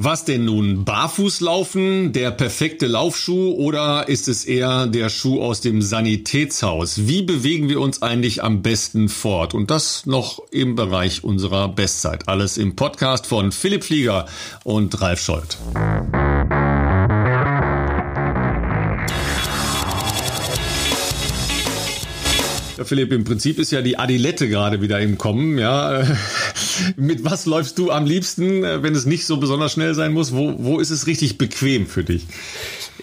Was denn nun? Barfußlaufen, der perfekte Laufschuh oder ist es eher der Schuh aus dem Sanitätshaus? Wie bewegen wir uns eigentlich am besten fort? Und das noch im Bereich unserer Bestzeit. Alles im Podcast von Philipp Flieger und Ralf Scholz. Ja, Philipp, im Prinzip ist ja die Adilette gerade wieder im Kommen. Ja, mit was läufst du am liebsten, wenn es nicht so besonders schnell sein muss? Wo, wo ist es richtig bequem für dich?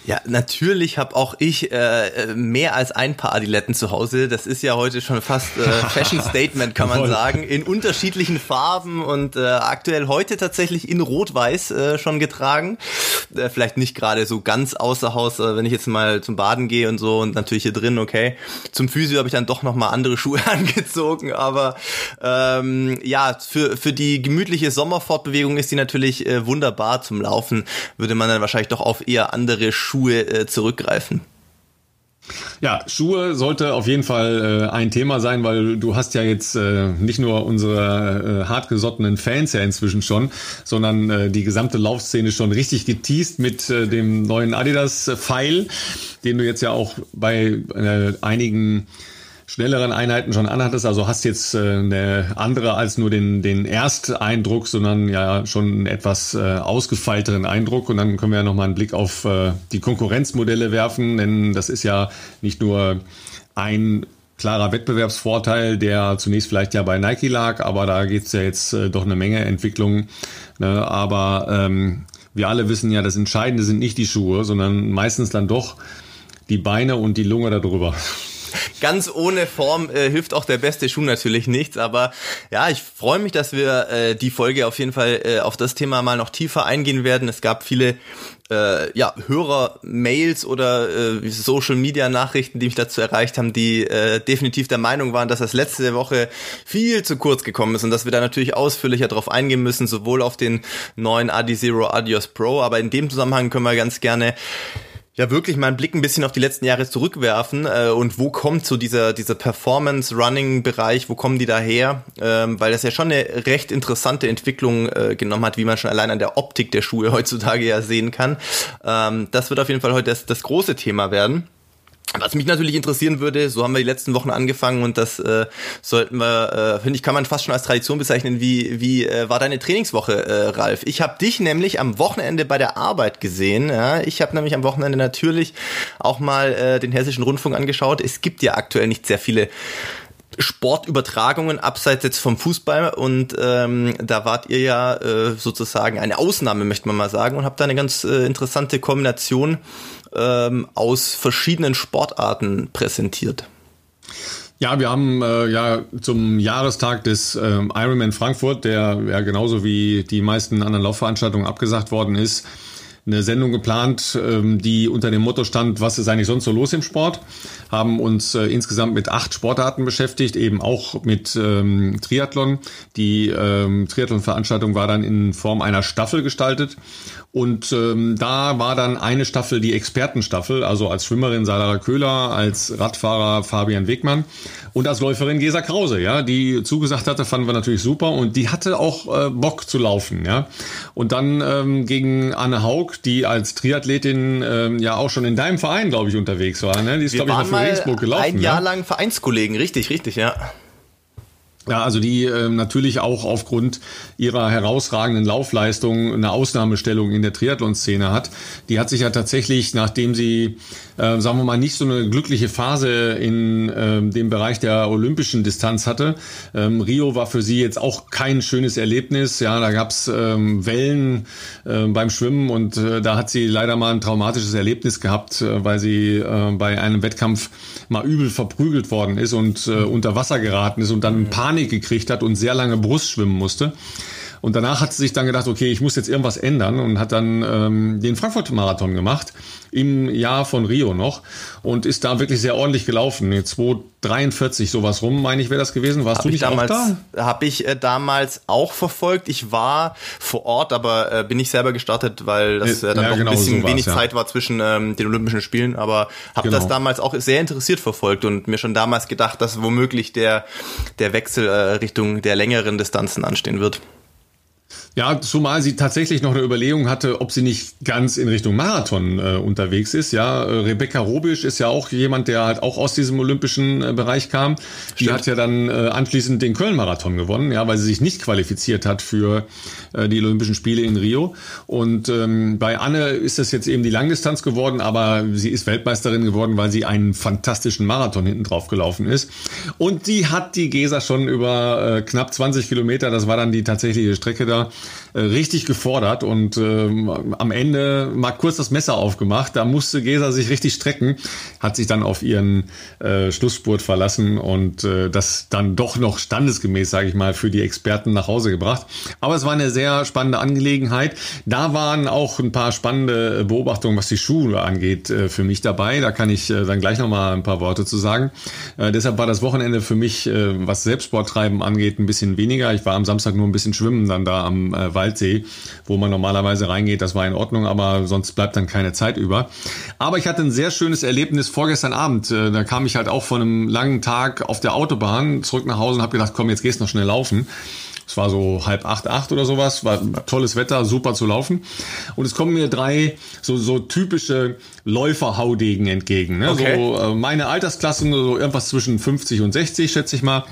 Ja, natürlich habe auch ich äh, mehr als ein paar Adiletten zu Hause. Das ist ja heute schon fast äh, Fashion Statement, kann man sagen, in unterschiedlichen Farben und äh, aktuell heute tatsächlich in Rot-Weiß äh, schon getragen. Äh, vielleicht nicht gerade so ganz außer Haus, äh, wenn ich jetzt mal zum Baden gehe und so und natürlich hier drin, okay. Zum Physio habe ich dann doch noch mal andere Schuhe angezogen, aber ähm, ja, für für die gemütliche Sommerfortbewegung ist die natürlich äh, wunderbar zum Laufen. Würde man dann wahrscheinlich doch auf eher andere Schuhe Schuhe äh, zurückgreifen? Ja, Schuhe sollte auf jeden Fall äh, ein Thema sein, weil du hast ja jetzt äh, nicht nur unsere äh, hartgesottenen Fans ja inzwischen schon, sondern äh, die gesamte Laufszene schon richtig geteased mit äh, dem neuen Adidas Pfeil, den du jetzt ja auch bei äh, einigen schnelleren Einheiten schon anhattest. Also hast jetzt äh, eine andere als nur den, den Ersteindruck, sondern ja schon einen etwas äh, ausgefeilteren Eindruck. Und dann können wir ja nochmal einen Blick auf äh, die Konkurrenzmodelle werfen, denn das ist ja nicht nur ein klarer Wettbewerbsvorteil, der zunächst vielleicht ja bei Nike lag, aber da geht's ja jetzt äh, doch eine Menge Entwicklungen. Ne? Aber ähm, wir alle wissen ja, das Entscheidende sind nicht die Schuhe, sondern meistens dann doch die Beine und die Lunge darüber ganz ohne Form äh, hilft auch der beste Schuh natürlich nichts. Aber ja, ich freue mich, dass wir äh, die Folge auf jeden Fall äh, auf das Thema mal noch tiefer eingehen werden. Es gab viele äh, ja, Hörer-Mails oder äh, Social-Media-Nachrichten, die mich dazu erreicht haben, die äh, definitiv der Meinung waren, dass das letzte Woche viel zu kurz gekommen ist und dass wir da natürlich ausführlicher drauf eingehen müssen, sowohl auf den neuen Adi Zero Adios Pro, aber in dem Zusammenhang können wir ganz gerne ja wirklich mal einen Blick ein bisschen auf die letzten Jahre zurückwerfen äh, und wo kommt so dieser dieser Performance Running Bereich, wo kommen die daher? Ähm, weil das ja schon eine recht interessante Entwicklung äh, genommen hat, wie man schon allein an der Optik der Schuhe heutzutage ja sehen kann. Ähm, das wird auf jeden Fall heute das, das große Thema werden. Was mich natürlich interessieren würde, so haben wir die letzten Wochen angefangen und das äh, sollten wir, äh, finde ich, kann man fast schon als Tradition bezeichnen. Wie, wie äh, war deine Trainingswoche, äh, Ralf? Ich habe dich nämlich am Wochenende bei der Arbeit gesehen. Ja? Ich habe nämlich am Wochenende natürlich auch mal äh, den Hessischen Rundfunk angeschaut. Es gibt ja aktuell nicht sehr viele Sportübertragungen abseits jetzt vom Fußball und ähm, da wart ihr ja äh, sozusagen eine Ausnahme, möchte man mal sagen, und habt da eine ganz äh, interessante Kombination ähm, aus verschiedenen Sportarten präsentiert. Ja, wir haben äh, ja zum Jahrestag des äh, Ironman Frankfurt, der ja genauso wie die meisten anderen Laufveranstaltungen abgesagt worden ist, eine Sendung geplant, ähm, die unter dem Motto stand, was ist eigentlich sonst so los im Sport? Haben uns äh, insgesamt mit acht Sportarten beschäftigt, eben auch mit ähm, Triathlon. Die ähm, Triathlon-Veranstaltung war dann in Form einer Staffel gestaltet. Und ähm, da war dann eine Staffel die Expertenstaffel, also als Schwimmerin Sarah Köhler, als Radfahrer Fabian Wegmann und als Läuferin Gesa Krause, ja, die zugesagt hatte, fanden wir natürlich super und die hatte auch äh, Bock zu laufen, ja. Und dann ähm, gegen Anne Haug, die als Triathletin ähm, ja auch schon in deinem Verein, glaube ich, unterwegs war. Ne? Die ist, glaube ich, mal für Regensburg gelaufen. Ein Jahr ja? lang Vereinskollegen, richtig, richtig, ja. Ja, also die äh, natürlich auch aufgrund ihrer herausragenden Laufleistung eine Ausnahmestellung in der Triathlon-Szene hat. Die hat sich ja tatsächlich, nachdem sie, äh, sagen wir mal, nicht so eine glückliche Phase in äh, dem Bereich der olympischen Distanz hatte. Ähm, Rio war für sie jetzt auch kein schönes Erlebnis. Ja, da gab's ähm, Wellen äh, beim Schwimmen und äh, da hat sie leider mal ein traumatisches Erlebnis gehabt, äh, weil sie äh, bei einem Wettkampf mal übel verprügelt worden ist und äh, unter Wasser geraten ist und dann Panik Panik gekriegt hat und sehr lange Brust schwimmen musste. Und danach hat sie sich dann gedacht, okay, ich muss jetzt irgendwas ändern und hat dann ähm, den Frankfurt-Marathon gemacht, im Jahr von Rio noch und ist da wirklich sehr ordentlich gelaufen. 2,43 sowas rum, meine ich, wäre das gewesen. Warst hab du nicht damals, auch da? Habe ich äh, damals auch verfolgt. Ich war vor Ort, aber äh, bin nicht selber gestartet, weil das äh, dann ja, noch genau ein bisschen so wenig ja. Zeit war zwischen ähm, den Olympischen Spielen. Aber habe genau. das damals auch sehr interessiert verfolgt und mir schon damals gedacht, dass womöglich der, der Wechsel äh, Richtung der längeren Distanzen anstehen wird. Ja, zumal sie tatsächlich noch eine Überlegung hatte, ob sie nicht ganz in Richtung Marathon äh, unterwegs ist. Ja, äh, Rebecca Robisch ist ja auch jemand, der halt auch aus diesem olympischen äh, Bereich kam. Stimmt. Die hat ja dann äh, anschließend den Köln-Marathon gewonnen, ja, weil sie sich nicht qualifiziert hat für äh, die Olympischen Spiele in Rio. Und ähm, bei Anne ist das jetzt eben die Langdistanz geworden, aber sie ist Weltmeisterin geworden, weil sie einen fantastischen Marathon hinten drauf gelaufen ist. Und die hat die Gesa schon über äh, knapp 20 Kilometer, das war dann die tatsächliche Strecke da, richtig gefordert und ähm, am Ende mal kurz das Messer aufgemacht. Da musste Gesa sich richtig strecken, hat sich dann auf ihren äh, Schlussspurt verlassen und äh, das dann doch noch standesgemäß, sage ich mal, für die Experten nach Hause gebracht. Aber es war eine sehr spannende Angelegenheit. Da waren auch ein paar spannende Beobachtungen, was die Schuhe angeht, äh, für mich dabei. Da kann ich äh, dann gleich noch mal ein paar Worte zu sagen. Äh, deshalb war das Wochenende für mich, äh, was Selbstsporttreiben angeht, ein bisschen weniger. Ich war am Samstag nur ein bisschen schwimmen dann da am äh, Wald Waldsee, wo man normalerweise reingeht. Das war in Ordnung, aber sonst bleibt dann keine Zeit über. Aber ich hatte ein sehr schönes Erlebnis vorgestern Abend. Äh, da kam ich halt auch von einem langen Tag auf der Autobahn zurück nach Hause und habe gedacht, komm, jetzt gehst du noch schnell laufen. Es war so halb acht, acht oder sowas, war tolles Wetter, super zu laufen. Und es kommen mir drei so, so typische Läuferhaudegen entgegen. Ne? Okay. So äh, meine Altersklassen, so irgendwas zwischen 50 und 60, schätze ich mal.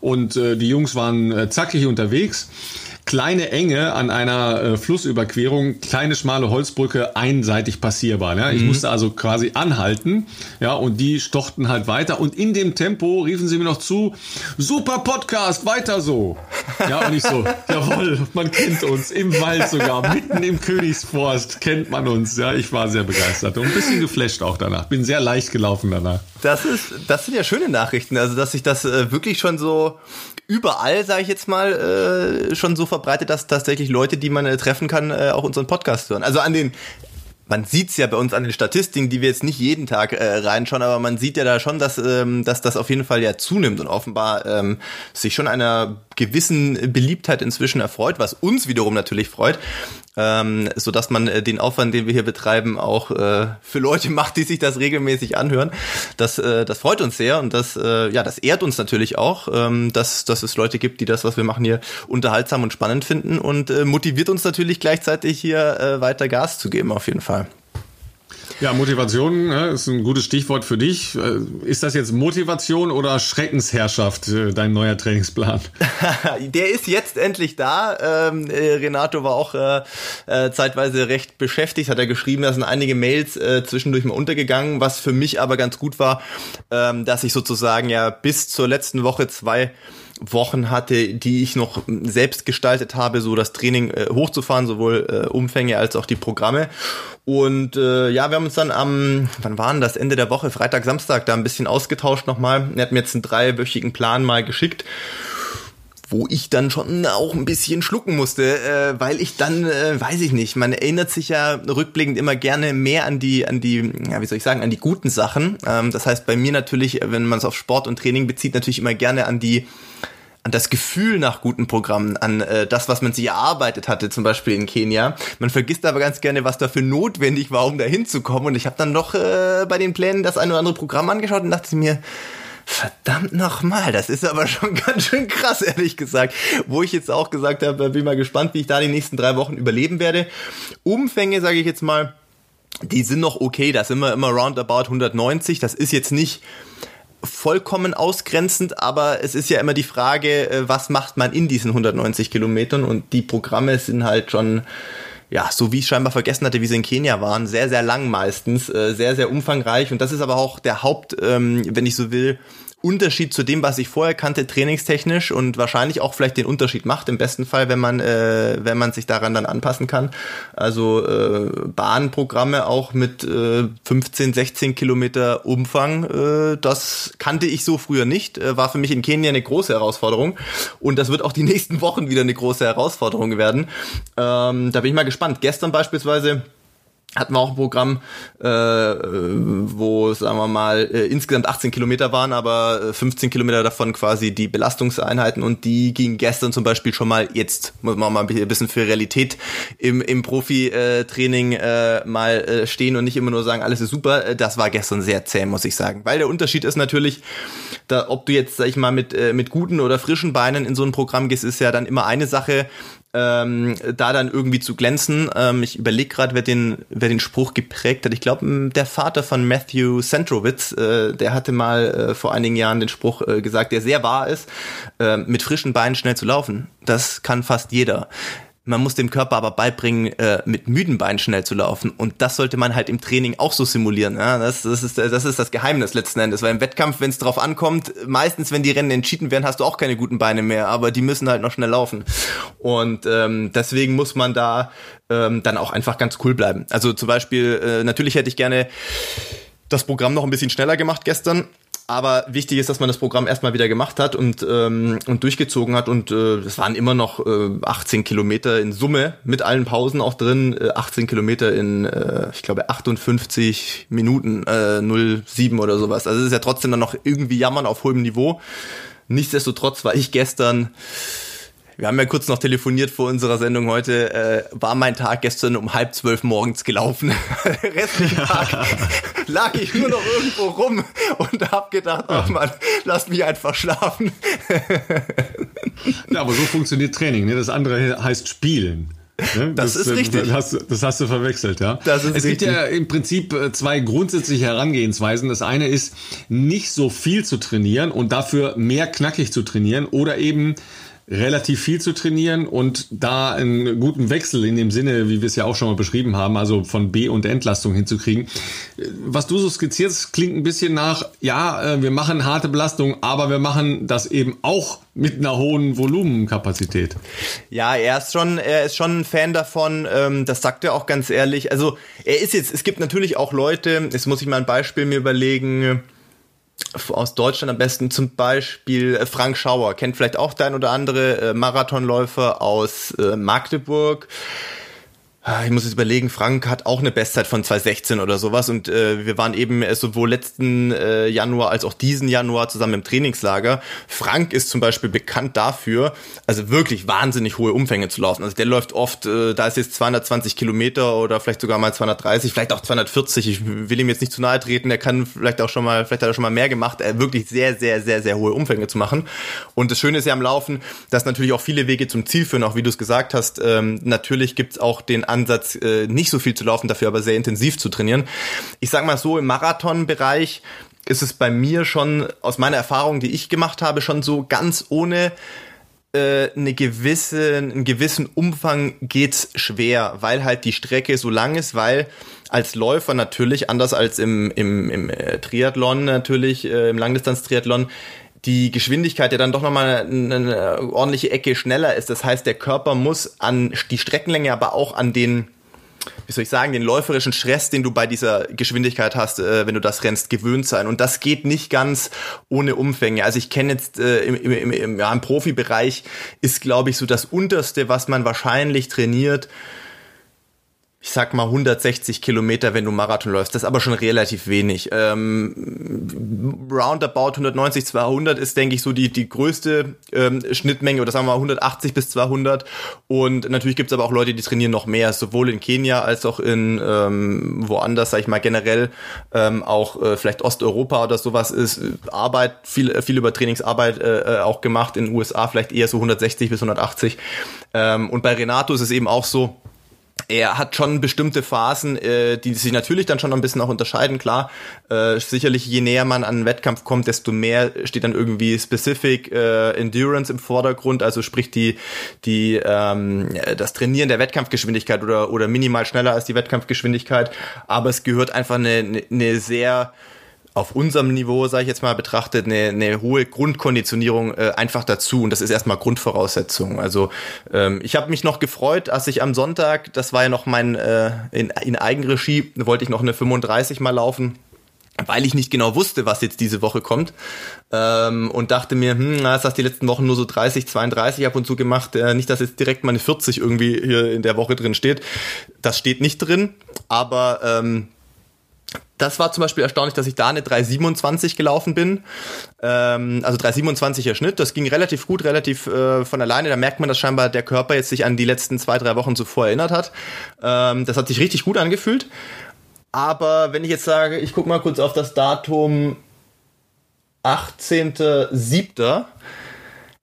Und äh, die Jungs waren äh, zackig unterwegs kleine Enge an einer äh, Flussüberquerung, kleine schmale Holzbrücke, einseitig passierbar. Ja? Ich mhm. musste also quasi anhalten, ja, und die stochten halt weiter. Und in dem Tempo riefen sie mir noch zu: Super Podcast, weiter so. Ja, und ich so, jawohl, man kennt uns im Wald sogar, mitten im Königsforst kennt man uns. Ja, ich war sehr begeistert und ein bisschen geflasht auch danach. Bin sehr leicht gelaufen danach. Das ist, das sind ja schöne Nachrichten. Also, dass sich das äh, wirklich schon so überall, sage ich jetzt mal, äh, schon so verbreitet, dass tatsächlich Leute, die man äh, treffen kann, äh, auch unseren Podcast hören. Also an den man sieht's ja bei uns an den Statistiken, die wir jetzt nicht jeden Tag äh, reinschauen, aber man sieht ja da schon, dass, ähm, dass das auf jeden Fall ja zunimmt und offenbar ähm, sich schon einer gewissen Beliebtheit inzwischen erfreut, was uns wiederum natürlich freut, ähm, so dass man äh, den Aufwand, den wir hier betreiben, auch äh, für Leute macht, die sich das regelmäßig anhören. Das, äh, das freut uns sehr und das, äh, ja, das ehrt uns natürlich auch, ähm, dass, dass es Leute gibt, die das, was wir machen hier, unterhaltsam und spannend finden und äh, motiviert uns natürlich gleichzeitig hier äh, weiter Gas zu geben, auf jeden Fall. Ja, Motivation ne, ist ein gutes Stichwort für dich. Äh, ist das jetzt Motivation oder Schreckensherrschaft, äh, dein neuer Trainingsplan? Der ist jetzt endlich da. Ähm, äh, Renato war auch zeitweise recht beschäftigt, hat er geschrieben, da sind einige Mails zwischendurch mal untergegangen, was für mich aber ganz gut war, ähm, dass ich sozusagen ja bis zur letzten Woche zwei Wochen hatte, die ich noch selbst gestaltet habe, so das Training äh, hochzufahren, sowohl äh, Umfänge als auch die Programme. Und äh, ja, wir haben uns dann am, wann waren das, Ende der Woche, Freitag, Samstag, da ein bisschen ausgetauscht nochmal. Er hat mir jetzt einen dreiwöchigen Plan mal geschickt wo ich dann schon auch ein bisschen schlucken musste, äh, weil ich dann, äh, weiß ich nicht, man erinnert sich ja rückblickend immer gerne mehr an die, an die, ja, wie soll ich sagen, an die guten Sachen. Ähm, das heißt bei mir natürlich, wenn man es auf Sport und Training bezieht, natürlich immer gerne an die an das Gefühl nach guten Programmen, an äh, das, was man sich erarbeitet hatte, zum Beispiel in Kenia. Man vergisst aber ganz gerne, was dafür notwendig war, um da hinzukommen. Und ich habe dann noch äh, bei den Plänen das ein oder andere Programm angeschaut und dachte mir, Verdammt nochmal, das ist aber schon ganz schön krass, ehrlich gesagt. Wo ich jetzt auch gesagt habe, bin mal gespannt, wie ich da die nächsten drei Wochen überleben werde. Umfänge, sage ich jetzt mal, die sind noch okay, da sind wir immer roundabout 190. Das ist jetzt nicht vollkommen ausgrenzend, aber es ist ja immer die Frage, äh, was macht man in diesen 190 Kilometern und die Programme sind halt schon ja, so wie ich scheinbar vergessen hatte, wie sie in Kenia waren, sehr, sehr lang meistens, äh, sehr, sehr umfangreich. Und das ist aber auch der Haupt, ähm, wenn ich so will, Unterschied zu dem, was ich vorher kannte, trainingstechnisch und wahrscheinlich auch vielleicht den Unterschied macht, im besten Fall, wenn man, äh, wenn man sich daran dann anpassen kann. Also äh, Bahnprogramme auch mit äh, 15, 16 Kilometer Umfang, äh, das kannte ich so früher nicht, äh, war für mich in Kenia eine große Herausforderung und das wird auch die nächsten Wochen wieder eine große Herausforderung werden. Ähm, da bin ich mal gespannt. Gestern beispielsweise hatten wir auch ein Programm, äh, wo, sagen wir mal, äh, insgesamt 18 Kilometer waren, aber 15 äh, Kilometer davon quasi die Belastungseinheiten und die gingen gestern zum Beispiel schon mal, jetzt muss man mal ein bisschen für Realität im, im Profi-Training äh, mal äh, stehen und nicht immer nur sagen, alles ist super. Das war gestern sehr zäh, muss ich sagen. Weil der Unterschied ist natürlich, da, ob du jetzt, sag ich mal, mit, äh, mit guten oder frischen Beinen in so ein Programm gehst, ist ja dann immer eine Sache, ähm, da dann irgendwie zu glänzen. Ähm, ich überlege gerade, wer den, wer den Spruch geprägt hat. Ich glaube, der Vater von Matthew Centrowitz, äh, der hatte mal äh, vor einigen Jahren den Spruch äh, gesagt, der sehr wahr ist, äh, mit frischen Beinen schnell zu laufen. Das kann fast jeder. Man muss dem Körper aber beibringen, äh, mit müden Beinen schnell zu laufen. Und das sollte man halt im Training auch so simulieren. Ja? Das, das, ist, das ist das Geheimnis letzten Endes. Weil im Wettkampf, wenn es drauf ankommt, meistens, wenn die Rennen entschieden werden, hast du auch keine guten Beine mehr. Aber die müssen halt noch schnell laufen. Und ähm, deswegen muss man da ähm, dann auch einfach ganz cool bleiben. Also zum Beispiel, äh, natürlich hätte ich gerne das Programm noch ein bisschen schneller gemacht gestern. Aber wichtig ist, dass man das Programm erstmal wieder gemacht hat und, ähm, und durchgezogen hat. Und äh, es waren immer noch äh, 18 Kilometer in Summe, mit allen Pausen auch drin. Äh, 18 Kilometer in, äh, ich glaube, 58 Minuten, äh, 07 oder sowas. Also es ist ja trotzdem dann noch irgendwie Jammern auf hohem Niveau. Nichtsdestotrotz war ich gestern wir haben ja kurz noch telefoniert vor unserer Sendung heute. Äh, war mein Tag gestern um halb zwölf morgens gelaufen. Restlichen Tag lag ich nur noch irgendwo rum und hab gedacht, ach man, lass mich einfach schlafen. ja, aber so funktioniert Training. Ne? Das andere heißt Spielen. Ne? Das, das, ist richtig. Das hast, das hast, du verwechselt, ja. Das ist es richtig. gibt ja im Prinzip äh, zwei grundsätzliche Herangehensweisen. Das eine ist, nicht so viel zu trainieren und dafür mehr knackig zu trainieren oder eben relativ viel zu trainieren und da einen guten Wechsel in dem Sinne, wie wir es ja auch schon mal beschrieben haben, also von B- und Entlastung hinzukriegen. Was du so skizzierst, klingt ein bisschen nach, ja, äh, wir machen harte Belastung, aber wir machen das eben auch mit einer hohen Volumenkapazität. Ja, er ist schon, er ist schon ein Fan davon. Ähm, das sagt er auch ganz ehrlich. Also er ist jetzt. Es gibt natürlich auch Leute. Jetzt muss ich mal ein Beispiel mir überlegen aus Deutschland am besten zum Beispiel äh, Frank Schauer, kennt vielleicht auch der ein oder andere äh, Marathonläufer aus äh, Magdeburg. Ah, ich muss jetzt überlegen, Frank hat auch eine Bestzeit von 2016 oder sowas und äh, wir waren eben äh, sowohl letzten äh, Januar als auch diesen Januar zusammen im Trainingslager. Frank ist zum Beispiel bekannt dafür, also wirklich wahnsinnig hohe Umfänge zu laufen. Also der läuft oft, äh, da ist jetzt 220 Kilometer oder vielleicht sogar mal 230, vielleicht auch 240. Ich will ihm jetzt nicht zu nahe treten, er kann vielleicht auch schon mal, vielleicht hat er schon mal mehr gemacht, äh, wirklich sehr, sehr, sehr, sehr hohe Umfänge zu machen. Und das Schöne ist ja am Laufen, dass natürlich auch viele Wege zum Ziel führen, auch wie du es gesagt hast. Ähm, natürlich gibt's auch den Ansatz, äh, nicht so viel zu laufen, dafür aber sehr intensiv zu trainieren. Ich sag mal so, im Marathonbereich ist es bei mir schon, aus meiner Erfahrung, die ich gemacht habe, schon so ganz ohne äh, eine gewisse, einen gewissen Umfang geht's schwer, weil halt die Strecke so lang ist, weil als Läufer natürlich, anders als im, im, im äh, Triathlon natürlich, äh, im Langdistanz-Triathlon, die Geschwindigkeit ja dann doch nochmal eine, eine ordentliche Ecke schneller ist. Das heißt, der Körper muss an die Streckenlänge, aber auch an den, wie soll ich sagen, den läuferischen Stress, den du bei dieser Geschwindigkeit hast, äh, wenn du das rennst, gewöhnt sein. Und das geht nicht ganz ohne Umfänge. Also ich kenne jetzt äh, im, im, im, ja, im Profibereich ist, glaube ich, so das Unterste, was man wahrscheinlich trainiert, ich sag mal 160 Kilometer, wenn du Marathon läufst. Das ist aber schon relativ wenig. Ähm, roundabout 190, 200 ist, denke ich, so die, die größte ähm, Schnittmenge oder sagen wir mal 180 bis 200. Und natürlich gibt es aber auch Leute, die trainieren noch mehr, sowohl in Kenia als auch in ähm, woanders, sag ich mal, generell ähm, auch äh, vielleicht Osteuropa oder sowas ist Arbeit, viel, viel über Trainingsarbeit äh, äh auch gemacht. In den USA vielleicht eher so 160 bis 180. Ähm, und bei Renato ist es eben auch so, er hat schon bestimmte Phasen, äh, die sich natürlich dann schon ein bisschen auch unterscheiden, klar. Äh, sicherlich, je näher man an einen Wettkampf kommt, desto mehr steht dann irgendwie Specific äh, Endurance im Vordergrund, also sprich die, die ähm, das Trainieren der Wettkampfgeschwindigkeit oder, oder minimal schneller als die Wettkampfgeschwindigkeit. Aber es gehört einfach eine, eine, sehr auf unserem Niveau, sage ich jetzt mal, betrachtet, eine, eine hohe Grundkonditionierung äh, einfach dazu. Und das ist erstmal Grundvoraussetzung. Also ähm, ich habe mich noch gefreut, als ich am Sonntag, das war ja noch mein, äh, in, in Eigenregie, wollte ich noch eine 35 mal laufen weil ich nicht genau wusste, was jetzt diese Woche kommt ähm, und dachte mir, hm, das hast die letzten Wochen nur so 30, 32 ab und zu gemacht, äh, nicht, dass jetzt direkt meine 40 irgendwie hier in der Woche drin steht. Das steht nicht drin, aber ähm, das war zum Beispiel erstaunlich, dass ich da eine 327 gelaufen bin. Ähm, also 327er Schnitt. Das ging relativ gut, relativ äh, von alleine. Da merkt man, dass scheinbar der Körper jetzt sich an die letzten zwei, drei Wochen zuvor erinnert hat. Ähm, das hat sich richtig gut angefühlt. Aber wenn ich jetzt sage, ich gucke mal kurz auf das Datum 18.07.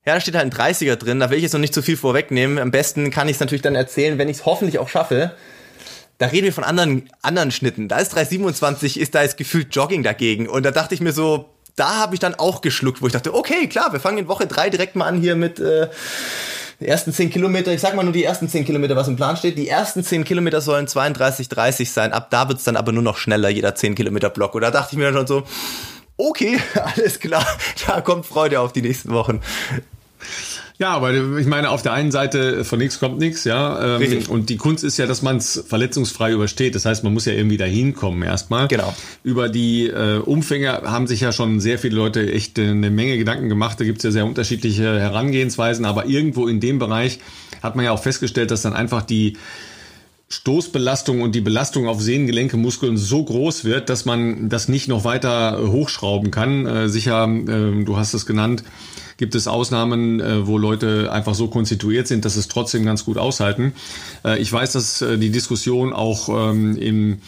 Ja, da steht halt ein 30er drin, da will ich jetzt noch nicht zu viel vorwegnehmen. Am besten kann ich es natürlich dann erzählen, wenn ich es hoffentlich auch schaffe. Da reden wir von anderen, anderen Schnitten. Da ist 327, ist da jetzt gefühlt Jogging dagegen. Und da dachte ich mir so, da habe ich dann auch geschluckt, wo ich dachte, okay, klar, wir fangen in Woche drei direkt mal an hier mit äh, die ersten 10 Kilometer. Ich sag mal nur die ersten 10 Kilometer, was im Plan steht. Die ersten 10 Kilometer sollen 32, 30 sein. Ab da wird's dann aber nur noch schneller, jeder 10 Kilometer Block. Und da dachte ich mir dann schon so, okay, alles klar, da kommt Freude auf die nächsten Wochen. Ja, aber ich meine, auf der einen Seite von nichts kommt nichts, ja. Ähm, Richtig. Und die Kunst ist ja, dass man es verletzungsfrei übersteht. Das heißt, man muss ja irgendwie dahin kommen erstmal. Genau. Über die äh, Umfänge haben sich ja schon sehr viele Leute echt eine Menge Gedanken gemacht. Da gibt's ja sehr unterschiedliche Herangehensweisen, aber irgendwo in dem Bereich hat man ja auch festgestellt, dass dann einfach die Stoßbelastung und die Belastung auf Sehnengelenke, Muskeln so groß wird, dass man das nicht noch weiter hochschrauben kann. Äh, sicher, äh, du hast es genannt, gibt es Ausnahmen, äh, wo Leute einfach so konstituiert sind, dass es trotzdem ganz gut aushalten. Äh, ich weiß, dass äh, die Diskussion auch ähm, im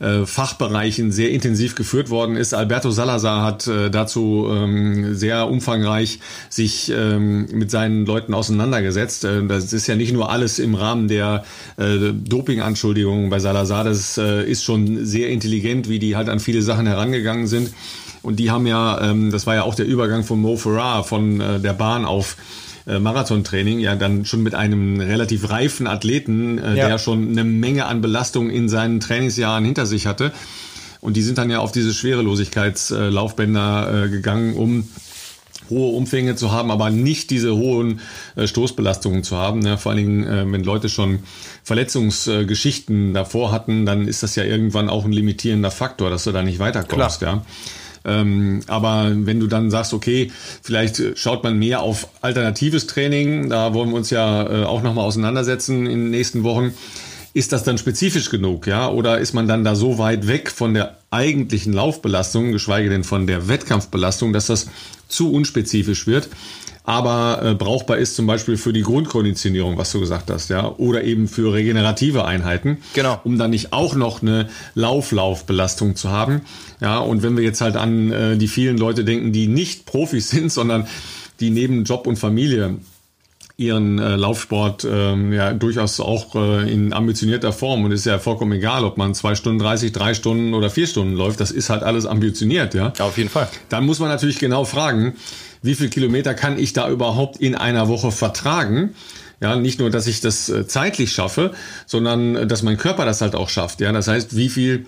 äh, Fachbereichen sehr intensiv geführt worden ist. Alberto Salazar hat äh, dazu ähm, sehr umfangreich sich ähm, mit seinen Leuten auseinandergesetzt. Äh, das ist ja nicht nur alles im Rahmen der Doping-Anschuldigungen bei Salazar. Das ist schon sehr intelligent, wie die halt an viele Sachen herangegangen sind. Und die haben ja, ähm, das war ja auch der Übergang von Mo Farah von der Bahn auf äh, Marathontraining, ja dann schon mit einem relativ reifen Athleten, äh, ja. der schon eine Menge an Belastung in seinen Trainingsjahren hinter sich hatte. Und die sind dann ja auf diese Schwerelosigkeitslaufbänder äh, gegangen, um hohe Umfänge zu haben, aber nicht diese hohen äh, Stoßbelastungen zu haben. Ne? Vor allen Dingen, äh, wenn Leute schon Verletzungsgeschichten davor hatten, dann ist das ja irgendwann auch ein limitierender Faktor, dass du da nicht weiterkommst. Klar. Ja. Ähm, aber wenn du dann sagst, okay, vielleicht schaut man mehr auf alternatives Training, da wollen wir uns ja äh, auch nochmal auseinandersetzen in den nächsten Wochen. Ist das dann spezifisch genug, ja? Oder ist man dann da so weit weg von der eigentlichen Laufbelastung, geschweige denn von der Wettkampfbelastung, dass das zu unspezifisch wird? Aber äh, brauchbar ist zum Beispiel für die Grundkonditionierung, was du gesagt hast, ja, oder eben für regenerative Einheiten, genau. um dann nicht auch noch eine Lauflaufbelastung zu haben, ja. Und wenn wir jetzt halt an äh, die vielen Leute denken, die nicht Profis sind, sondern die neben Job und Familie ihren äh, Laufsport ähm, ja durchaus auch äh, in ambitionierter Form und ist ja vollkommen egal, ob man zwei Stunden 30, drei Stunden oder vier Stunden läuft, das ist halt alles ambitioniert, ja. Auf jeden Fall. Dann muss man natürlich genau fragen, wie viel Kilometer kann ich da überhaupt in einer Woche vertragen? Ja, nicht nur, dass ich das äh, zeitlich schaffe, sondern äh, dass mein Körper das halt auch schafft. Ja, das heißt, wie viel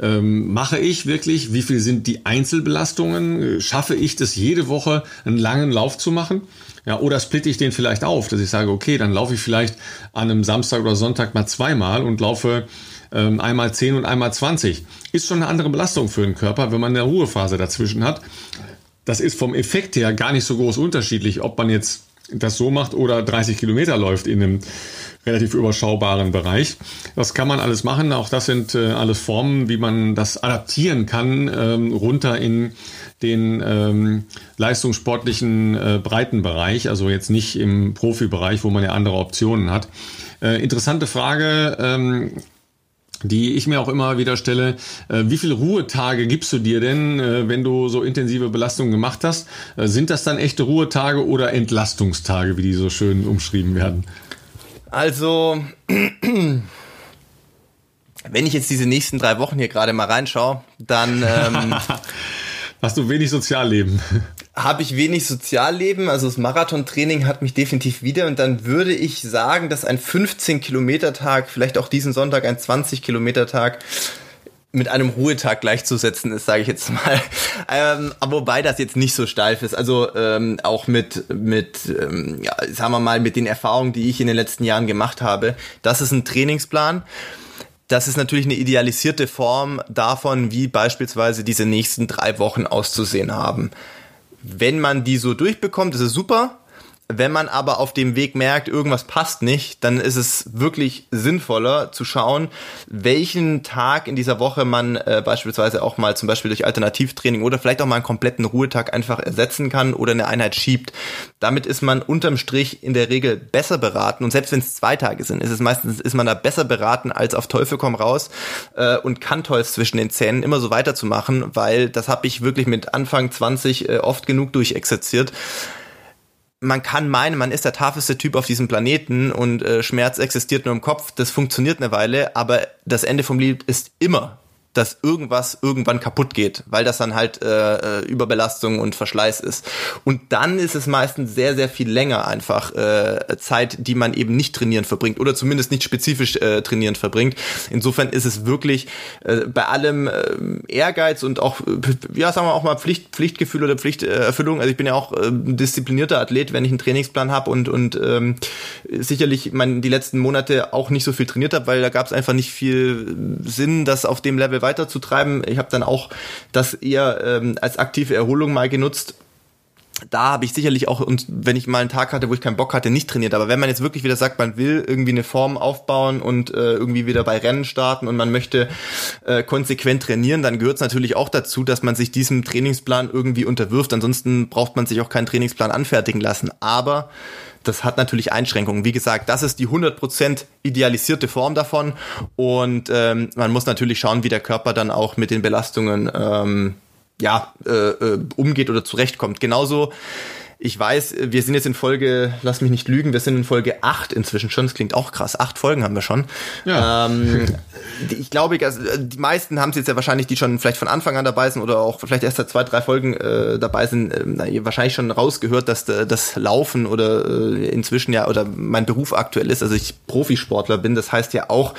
ähm, mache ich wirklich? Wie viel sind die Einzelbelastungen? Schaffe ich das jede Woche einen langen Lauf zu machen? Ja, oder splitte ich den vielleicht auf, dass ich sage, okay, dann laufe ich vielleicht an einem Samstag oder Sonntag mal zweimal und laufe ähm, einmal 10 und einmal 20. Ist schon eine andere Belastung für den Körper, wenn man eine Ruhephase dazwischen hat das ist vom Effekt her gar nicht so groß unterschiedlich, ob man jetzt das so macht oder 30 Kilometer läuft in einem relativ überschaubaren Bereich. Das kann man alles machen. Auch das sind äh, alles Formen, wie man das adaptieren kann, ähm, runter in den ähm, leistungssportlichen äh, Breitenbereich, also jetzt nicht im Profibereich, wo man ja andere Optionen hat. Äh, interessante Frage. Ähm, die ich mir auch immer wieder stelle, äh, wie viele Ruhetage gibst du dir denn, äh, wenn du so intensive Belastungen gemacht hast? Äh, sind das dann echte Ruhetage oder Entlastungstage, wie die so schön umschrieben werden? Also, wenn ich jetzt diese nächsten drei Wochen hier gerade mal reinschaue, dann ähm, hast du wenig Sozialleben habe ich wenig Sozialleben. Also das Marathontraining hat mich definitiv wieder. Und dann würde ich sagen, dass ein 15-Kilometer-Tag, vielleicht auch diesen Sonntag ein 20-Kilometer-Tag, mit einem Ruhetag gleichzusetzen ist, sage ich jetzt mal. Ähm, aber wobei das jetzt nicht so steif ist. Also ähm, auch mit, mit ähm, ja, sagen wir mal, mit den Erfahrungen, die ich in den letzten Jahren gemacht habe. Das ist ein Trainingsplan. Das ist natürlich eine idealisierte Form davon, wie beispielsweise diese nächsten drei Wochen auszusehen haben wenn man die so durchbekommt, ist es super. Wenn man aber auf dem Weg merkt, irgendwas passt nicht, dann ist es wirklich sinnvoller zu schauen, welchen Tag in dieser Woche man äh, beispielsweise auch mal zum Beispiel durch Alternativtraining oder vielleicht auch mal einen kompletten Ruhetag einfach ersetzen kann oder eine Einheit schiebt. Damit ist man unterm Strich in der Regel besser beraten und selbst wenn es zwei Tage sind, ist es meistens ist man da besser beraten als auf Teufel komm raus äh, und Kantholz zwischen den Zähnen immer so weiterzumachen, weil das habe ich wirklich mit Anfang 20 äh, oft genug durchexerziert man kann meinen, man ist der tafelste Typ auf diesem Planeten und äh, Schmerz existiert nur im Kopf. Das funktioniert eine Weile, aber das Ende vom Lied ist immer dass irgendwas irgendwann kaputt geht, weil das dann halt äh, äh, Überbelastung und Verschleiß ist. Und dann ist es meistens sehr, sehr viel länger einfach äh, Zeit, die man eben nicht trainieren verbringt oder zumindest nicht spezifisch äh, trainieren verbringt. Insofern ist es wirklich äh, bei allem äh, Ehrgeiz und auch, äh, ja, sagen wir auch mal Pflicht, Pflichtgefühl oder Pflichterfüllung. Also ich bin ja auch äh, disziplinierter Athlet, wenn ich einen Trainingsplan habe und, und ähm, sicherlich mein, die letzten Monate auch nicht so viel trainiert habe, weil da gab es einfach nicht viel Sinn, das auf dem Level weiterzutreiben. Ich habe dann auch das eher ähm, als aktive Erholung mal genutzt da habe ich sicherlich auch, und wenn ich mal einen Tag hatte, wo ich keinen Bock hatte, nicht trainiert. Aber wenn man jetzt wirklich wieder sagt, man will irgendwie eine Form aufbauen und äh, irgendwie wieder bei Rennen starten und man möchte äh, konsequent trainieren, dann gehört es natürlich auch dazu, dass man sich diesem Trainingsplan irgendwie unterwirft. Ansonsten braucht man sich auch keinen Trainingsplan anfertigen lassen. Aber das hat natürlich Einschränkungen. Wie gesagt, das ist die 100% idealisierte Form davon und ähm, man muss natürlich schauen, wie der Körper dann auch mit den Belastungen ähm, ja, äh, äh, umgeht oder zurechtkommt. Genauso ich weiß, wir sind jetzt in Folge, lass mich nicht lügen, wir sind in Folge 8 inzwischen schon. Das klingt auch krass. Acht Folgen haben wir schon. Ja. Ähm, ich glaube, die meisten haben es jetzt ja wahrscheinlich, die schon vielleicht von Anfang an dabei sind oder auch vielleicht erst seit zwei, drei Folgen äh, dabei sind, äh, wahrscheinlich schon rausgehört, dass äh, das Laufen oder äh, inzwischen ja oder mein Beruf aktuell ist, also ich Profisportler bin. Das heißt ja auch,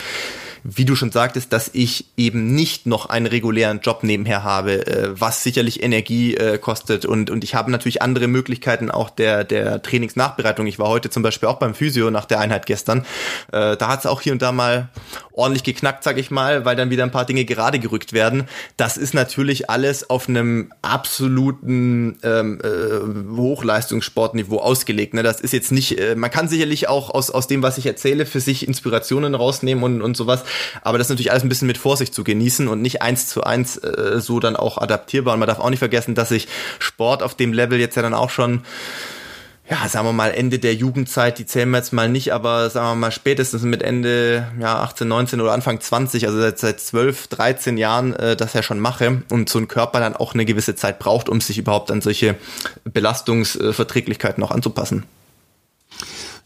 wie du schon sagtest, dass ich eben nicht noch einen regulären Job nebenher habe, äh, was sicherlich Energie äh, kostet und, und ich habe natürlich andere Möglichkeiten auch der, der Trainingsnachbereitung. Ich war heute zum Beispiel auch beim Physio nach der Einheit gestern. Äh, da hat es auch hier und da mal ordentlich geknackt, sag ich mal, weil dann wieder ein paar Dinge gerade gerückt werden. Das ist natürlich alles auf einem absoluten ähm, äh, Hochleistungssportniveau ausgelegt. Ne? Das ist jetzt nicht, äh, man kann sicherlich auch aus, aus dem, was ich erzähle, für sich Inspirationen rausnehmen und, und sowas. Aber das ist natürlich alles ein bisschen mit Vorsicht zu genießen und nicht eins zu eins äh, so dann auch adaptierbar. Und man darf auch nicht vergessen, dass sich Sport auf dem Level jetzt ja dann auch schon ja, sagen wir mal, Ende der Jugendzeit, die zählen wir jetzt mal nicht, aber sagen wir mal spätestens mit Ende ja, 18, 19 oder Anfang 20, also seit, seit 12, 13 Jahren äh, das ja schon mache und so ein Körper dann auch eine gewisse Zeit braucht, um sich überhaupt an solche Belastungsverträglichkeiten auch anzupassen.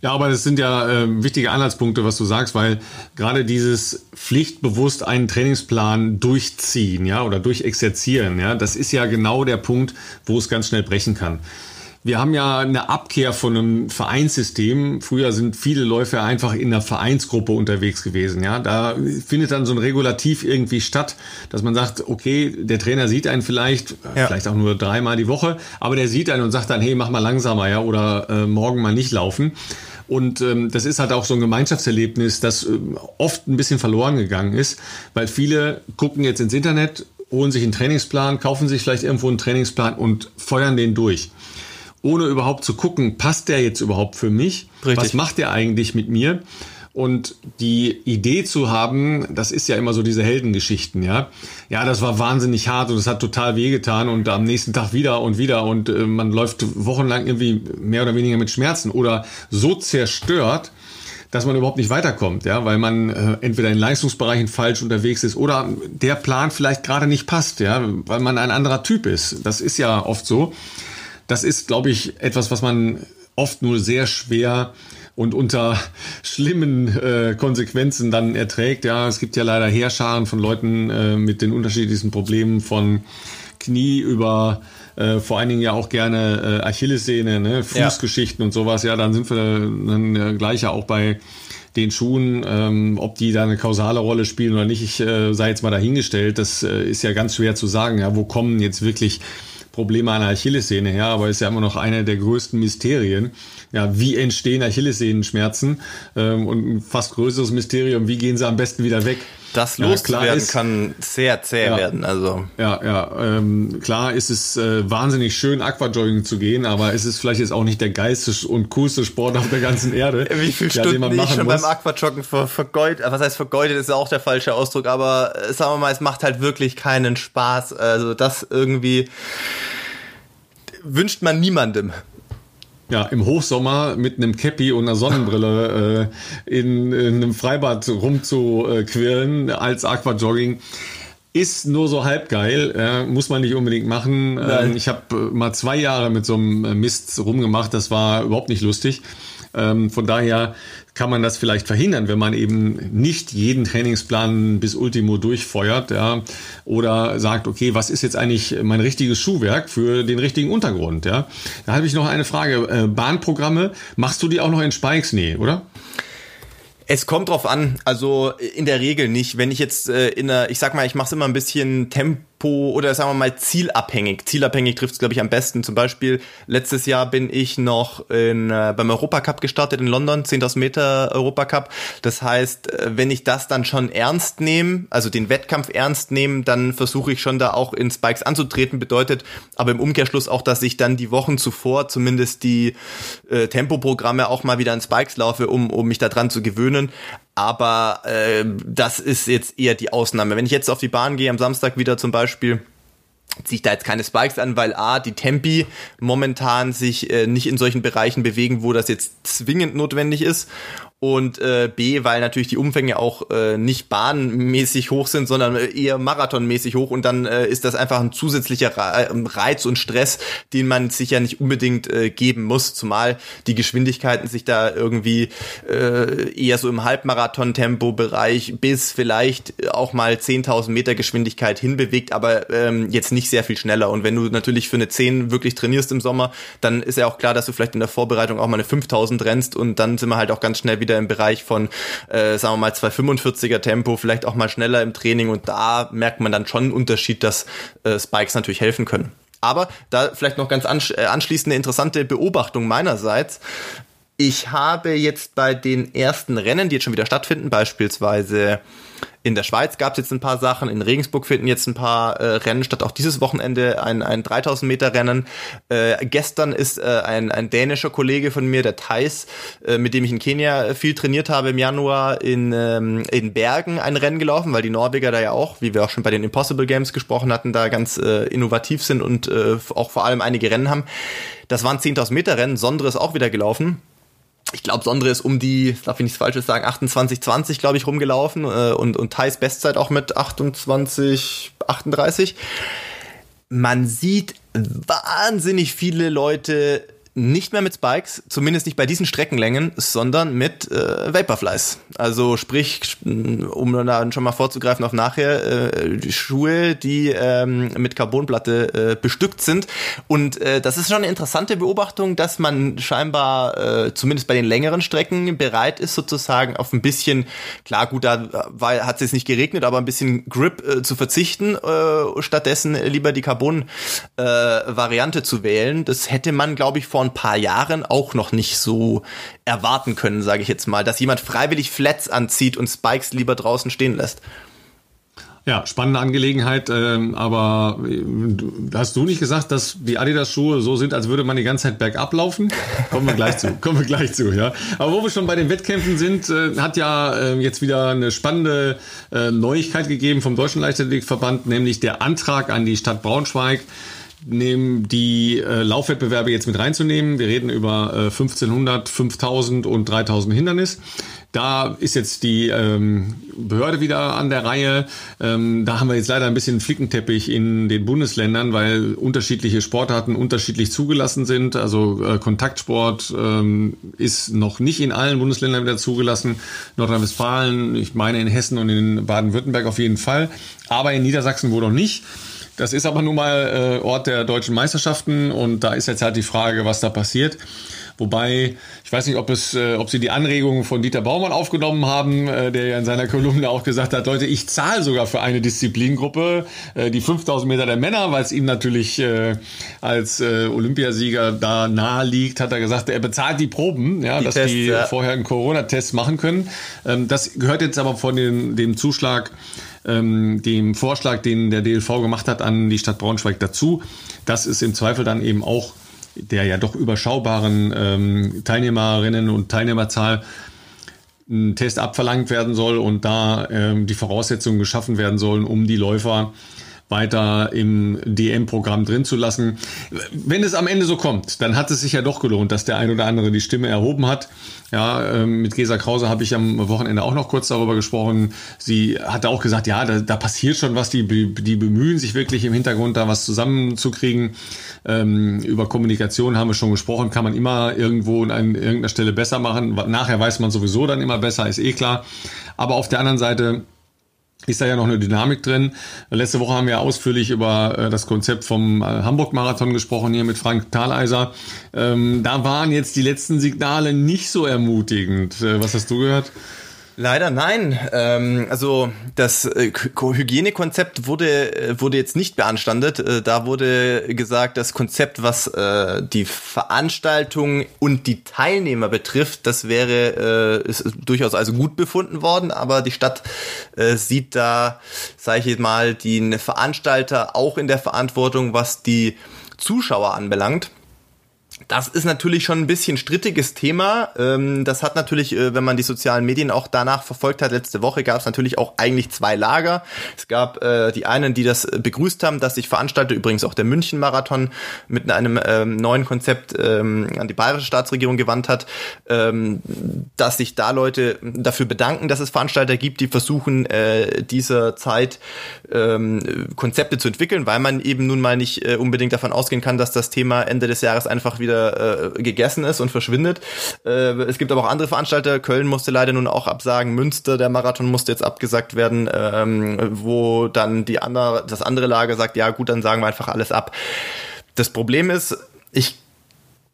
Ja, aber das sind ja äh, wichtige Anhaltspunkte, was du sagst, weil gerade dieses pflichtbewusst einen Trainingsplan durchziehen, ja, oder durchexerzieren, ja, das ist ja genau der Punkt, wo es ganz schnell brechen kann. Wir haben ja eine Abkehr von einem Vereinssystem. Früher sind viele Läufer einfach in einer Vereinsgruppe unterwegs gewesen. Ja, da findet dann so ein Regulativ irgendwie statt, dass man sagt, okay, der Trainer sieht einen vielleicht, ja. vielleicht auch nur dreimal die Woche, aber der sieht einen und sagt dann, hey, mach mal langsamer, ja, oder äh, morgen mal nicht laufen. Und ähm, das ist halt auch so ein Gemeinschaftserlebnis, das äh, oft ein bisschen verloren gegangen ist, weil viele gucken jetzt ins Internet, holen sich einen Trainingsplan, kaufen sich vielleicht irgendwo einen Trainingsplan und feuern den durch ohne überhaupt zu gucken, passt der jetzt überhaupt für mich? Richtig. Was macht der eigentlich mit mir? Und die Idee zu haben, das ist ja immer so diese Heldengeschichten, ja. Ja, das war wahnsinnig hart und es hat total wehgetan und am nächsten Tag wieder und wieder und äh, man läuft wochenlang irgendwie mehr oder weniger mit Schmerzen oder so zerstört, dass man überhaupt nicht weiterkommt, ja, weil man äh, entweder in Leistungsbereichen falsch unterwegs ist oder der Plan vielleicht gerade nicht passt, ja, weil man ein anderer Typ ist. Das ist ja oft so. Das ist, glaube ich, etwas, was man oft nur sehr schwer und unter schlimmen äh, Konsequenzen dann erträgt. Ja, es gibt ja leider Heerscharen von Leuten äh, mit den unterschiedlichsten Problemen von Knie über äh, vor allen Dingen ja auch gerne äh, Achillessehne, ne? Fußgeschichten ja. und sowas. Ja, dann sind wir dann äh, gleich ja auch bei den Schuhen, ähm, ob die da eine kausale Rolle spielen oder nicht, ich äh, sei jetzt mal dahingestellt. Das äh, ist ja ganz schwer zu sagen. Ja, wo kommen jetzt wirklich Probleme an der Achillessehne her, aber ist ja immer noch eine der größten Mysterien. Ja, wie entstehen Achillessehnenschmerzen? Ähm, und ein fast größeres Mysterium, wie gehen sie am besten wieder weg? Das loszuwerden ja, kann sehr zäh ja, werden. Also. Ja, ja. Ähm, klar ist es äh, wahnsinnig schön, Aquajogging zu gehen, aber es ist vielleicht jetzt auch nicht der geilste und coolste Sport auf der ganzen Erde. Wie viele ja, Stunden ich schon muss. beim Aquajoggen ver vergeudet, was heißt vergeudet, ist auch der falsche Ausdruck, aber äh, sagen wir mal, es macht halt wirklich keinen Spaß. Also das irgendwie wünscht man niemandem ja, im Hochsommer mit einem Cappy und einer Sonnenbrille äh, in, in einem Freibad rumzuquirlen als Aquajogging ist nur so halb geil, äh, muss man nicht unbedingt machen. Ähm, ich habe äh, mal zwei Jahre mit so einem Mist rumgemacht, das war überhaupt nicht lustig. Ähm, von daher kann man das vielleicht verhindern, wenn man eben nicht jeden Trainingsplan bis Ultimo durchfeuert, ja, oder sagt, okay, was ist jetzt eigentlich mein richtiges Schuhwerk für den richtigen Untergrund, ja. Da habe ich noch eine Frage. Äh, Bahnprogramme, machst du die auch noch in Spikes? Nee, oder? Es kommt drauf an, also in der Regel nicht. Wenn ich jetzt äh, in einer, ich sag mal, ich mache es immer ein bisschen Tempo oder sagen wir mal zielabhängig. Zielabhängig trifft es, glaube ich, am besten. Zum Beispiel letztes Jahr bin ich noch in, äh, beim Europacup gestartet in London, 10.000 Meter Europacup. Das heißt, äh, wenn ich das dann schon ernst nehme, also den Wettkampf ernst nehme, dann versuche ich schon da auch in Spikes anzutreten. Bedeutet aber im Umkehrschluss auch, dass ich dann die Wochen zuvor zumindest die äh, Tempoprogramme auch mal wieder in Spikes laufe, um, um mich daran zu gewöhnen aber äh, das ist jetzt eher die Ausnahme. Wenn ich jetzt auf die Bahn gehe, am Samstag wieder zum Beispiel, ziehe ich da jetzt keine Spikes an, weil A, die Tempi momentan sich äh, nicht in solchen Bereichen bewegen, wo das jetzt zwingend notwendig ist und äh, B, weil natürlich die Umfänge auch äh, nicht bahnmäßig hoch sind, sondern äh, eher marathonmäßig hoch und dann äh, ist das einfach ein zusätzlicher ähm, Reiz und Stress, den man sich ja nicht unbedingt äh, geben muss, zumal die Geschwindigkeiten sich da irgendwie äh, eher so im Halbmarathon-Tempo-Bereich bis vielleicht auch mal 10.000 Meter Geschwindigkeit hinbewegt, aber ähm, jetzt nicht sehr viel schneller. Und wenn du natürlich für eine 10 wirklich trainierst im Sommer, dann ist ja auch klar, dass du vielleicht in der Vorbereitung auch mal eine 5000 rennst und dann sind wir halt auch ganz schnell wieder wieder im Bereich von, äh, sagen wir mal, 245er Tempo, vielleicht auch mal schneller im Training und da merkt man dann schon einen Unterschied, dass äh, Spikes natürlich helfen können. Aber da vielleicht noch ganz ansch äh, anschließend eine interessante Beobachtung meinerseits. Ich habe jetzt bei den ersten Rennen, die jetzt schon wieder stattfinden, beispielsweise in der Schweiz gab es jetzt ein paar Sachen, in Regensburg finden jetzt ein paar äh, Rennen statt. Auch dieses Wochenende ein, ein 3000 Meter Rennen. Äh, gestern ist äh, ein, ein dänischer Kollege von mir, der Thais, äh, mit dem ich in Kenia viel trainiert habe im Januar, in, ähm, in Bergen ein Rennen gelaufen, weil die Norweger da ja auch, wie wir auch schon bei den Impossible Games gesprochen hatten, da ganz äh, innovativ sind und äh, auch vor allem einige Rennen haben. Das waren 10.000 Meter Rennen. Sondre ist auch wieder gelaufen ich glaube, Sondre ist um die, darf ich nichts Falsches sagen, 28, 20, glaube ich, rumgelaufen äh, und, und Thais Bestzeit auch mit 28, 38. Man sieht wahnsinnig viele Leute nicht mehr mit Spikes, zumindest nicht bei diesen Streckenlängen, sondern mit äh, Vaporflies. Also sprich, um dann schon mal vorzugreifen auf nachher, äh, die Schuhe, die ähm, mit Carbonplatte äh, bestückt sind. Und äh, das ist schon eine interessante Beobachtung, dass man scheinbar äh, zumindest bei den längeren Strecken bereit ist, sozusagen auf ein bisschen, klar gut, da war, hat es jetzt nicht geregnet, aber ein bisschen Grip äh, zu verzichten, äh, stattdessen lieber die Carbon-Variante äh, zu wählen. Das hätte man, glaube ich, vor ein paar Jahren auch noch nicht so erwarten können, sage ich jetzt mal, dass jemand freiwillig Flats anzieht und Spikes lieber draußen stehen lässt. Ja, spannende Angelegenheit, ähm, aber äh, hast du nicht gesagt, dass die Adidas-Schuhe so sind, als würde man die ganze Zeit bergab laufen? Kommen wir gleich zu, kommen wir gleich zu, ja. Aber wo wir schon bei den Wettkämpfen sind, äh, hat ja äh, jetzt wieder eine spannende äh, Neuigkeit gegeben vom Deutschen Leichtathletikverband, nämlich der Antrag an die Stadt Braunschweig, nehmen die äh, Laufwettbewerbe jetzt mit reinzunehmen. Wir reden über äh, 1500, 5000 und 3000 Hindernis. Da ist jetzt die ähm, Behörde wieder an der Reihe. Ähm, da haben wir jetzt leider ein bisschen Flickenteppich in den Bundesländern, weil unterschiedliche Sportarten unterschiedlich zugelassen sind. Also äh, Kontaktsport ähm, ist noch nicht in allen Bundesländern wieder zugelassen. Nordrhein-Westfalen, ich meine in Hessen und in Baden-Württemberg auf jeden Fall, aber in Niedersachsen wohl noch nicht. Das ist aber nun mal äh, Ort der deutschen Meisterschaften und da ist jetzt halt die Frage, was da passiert. Wobei, ich weiß nicht, ob es, äh, ob sie die Anregungen von Dieter Baumann aufgenommen haben, äh, der ja in seiner Kolumne auch gesagt hat, Leute, ich zahle sogar für eine Disziplingruppe, äh, die 5000 Meter der Männer, weil es ihm natürlich äh, als äh, Olympiasieger da nahe liegt, hat er gesagt, er bezahlt die Proben, ja, die dass Tests, die ja. vorher einen Corona-Test machen können. Ähm, das gehört jetzt aber von den, dem Zuschlag ähm, dem Vorschlag, den der DLV gemacht hat, an die Stadt Braunschweig dazu. Das ist im Zweifel dann eben auch der ja doch überschaubaren ähm, Teilnehmerinnen und Teilnehmerzahl ein Test abverlangt werden soll und da ähm, die Voraussetzungen geschaffen werden sollen, um die Läufer weiter im DM-Programm drin zu lassen. Wenn es am Ende so kommt, dann hat es sich ja doch gelohnt, dass der ein oder andere die Stimme erhoben hat. Ja, ähm, mit Gesa Krause habe ich am Wochenende auch noch kurz darüber gesprochen. Sie hatte auch gesagt, ja, da, da passiert schon was. Die, die bemühen sich wirklich im Hintergrund da was zusammenzukriegen. Ähm, über Kommunikation haben wir schon gesprochen, kann man immer irgendwo an irgendeiner Stelle besser machen. Nachher weiß man sowieso dann immer besser, ist eh klar. Aber auf der anderen Seite ist da ja noch eine Dynamik drin. Letzte Woche haben wir ausführlich über äh, das Konzept vom äh, Hamburg-Marathon gesprochen, hier mit Frank Thaleiser. Ähm, da waren jetzt die letzten Signale nicht so ermutigend. Äh, was hast du gehört? Leider nein. Ähm, also das äh, Hygienekonzept wurde äh, wurde jetzt nicht beanstandet. Äh, da wurde gesagt, das Konzept, was äh, die Veranstaltung und die Teilnehmer betrifft, das wäre äh, ist durchaus also gut befunden worden. Aber die Stadt äh, sieht da, sage ich mal, die Veranstalter auch in der Verantwortung, was die Zuschauer anbelangt. Das ist natürlich schon ein bisschen strittiges Thema. Ähm, das hat natürlich, äh, wenn man die sozialen Medien auch danach verfolgt hat, letzte Woche gab es natürlich auch eigentlich zwei Lager. Es gab äh, die einen, die das begrüßt haben, dass sich Veranstalter, übrigens auch der München-Marathon, mit einem ähm, neuen Konzept ähm, an die bayerische Staatsregierung gewandt hat, dass sich da Leute dafür bedanken, dass es Veranstalter gibt, die versuchen, äh, dieser Zeit Konzepte zu entwickeln, weil man eben nun mal nicht unbedingt davon ausgehen kann, dass das Thema Ende des Jahres einfach wieder wieder äh, gegessen ist und verschwindet. Äh, es gibt aber auch andere Veranstalter. Köln musste leider nun auch absagen. Münster, der Marathon musste jetzt abgesagt werden, ähm, wo dann die andere, das andere Lager sagt, ja gut, dann sagen wir einfach alles ab. Das Problem ist, ich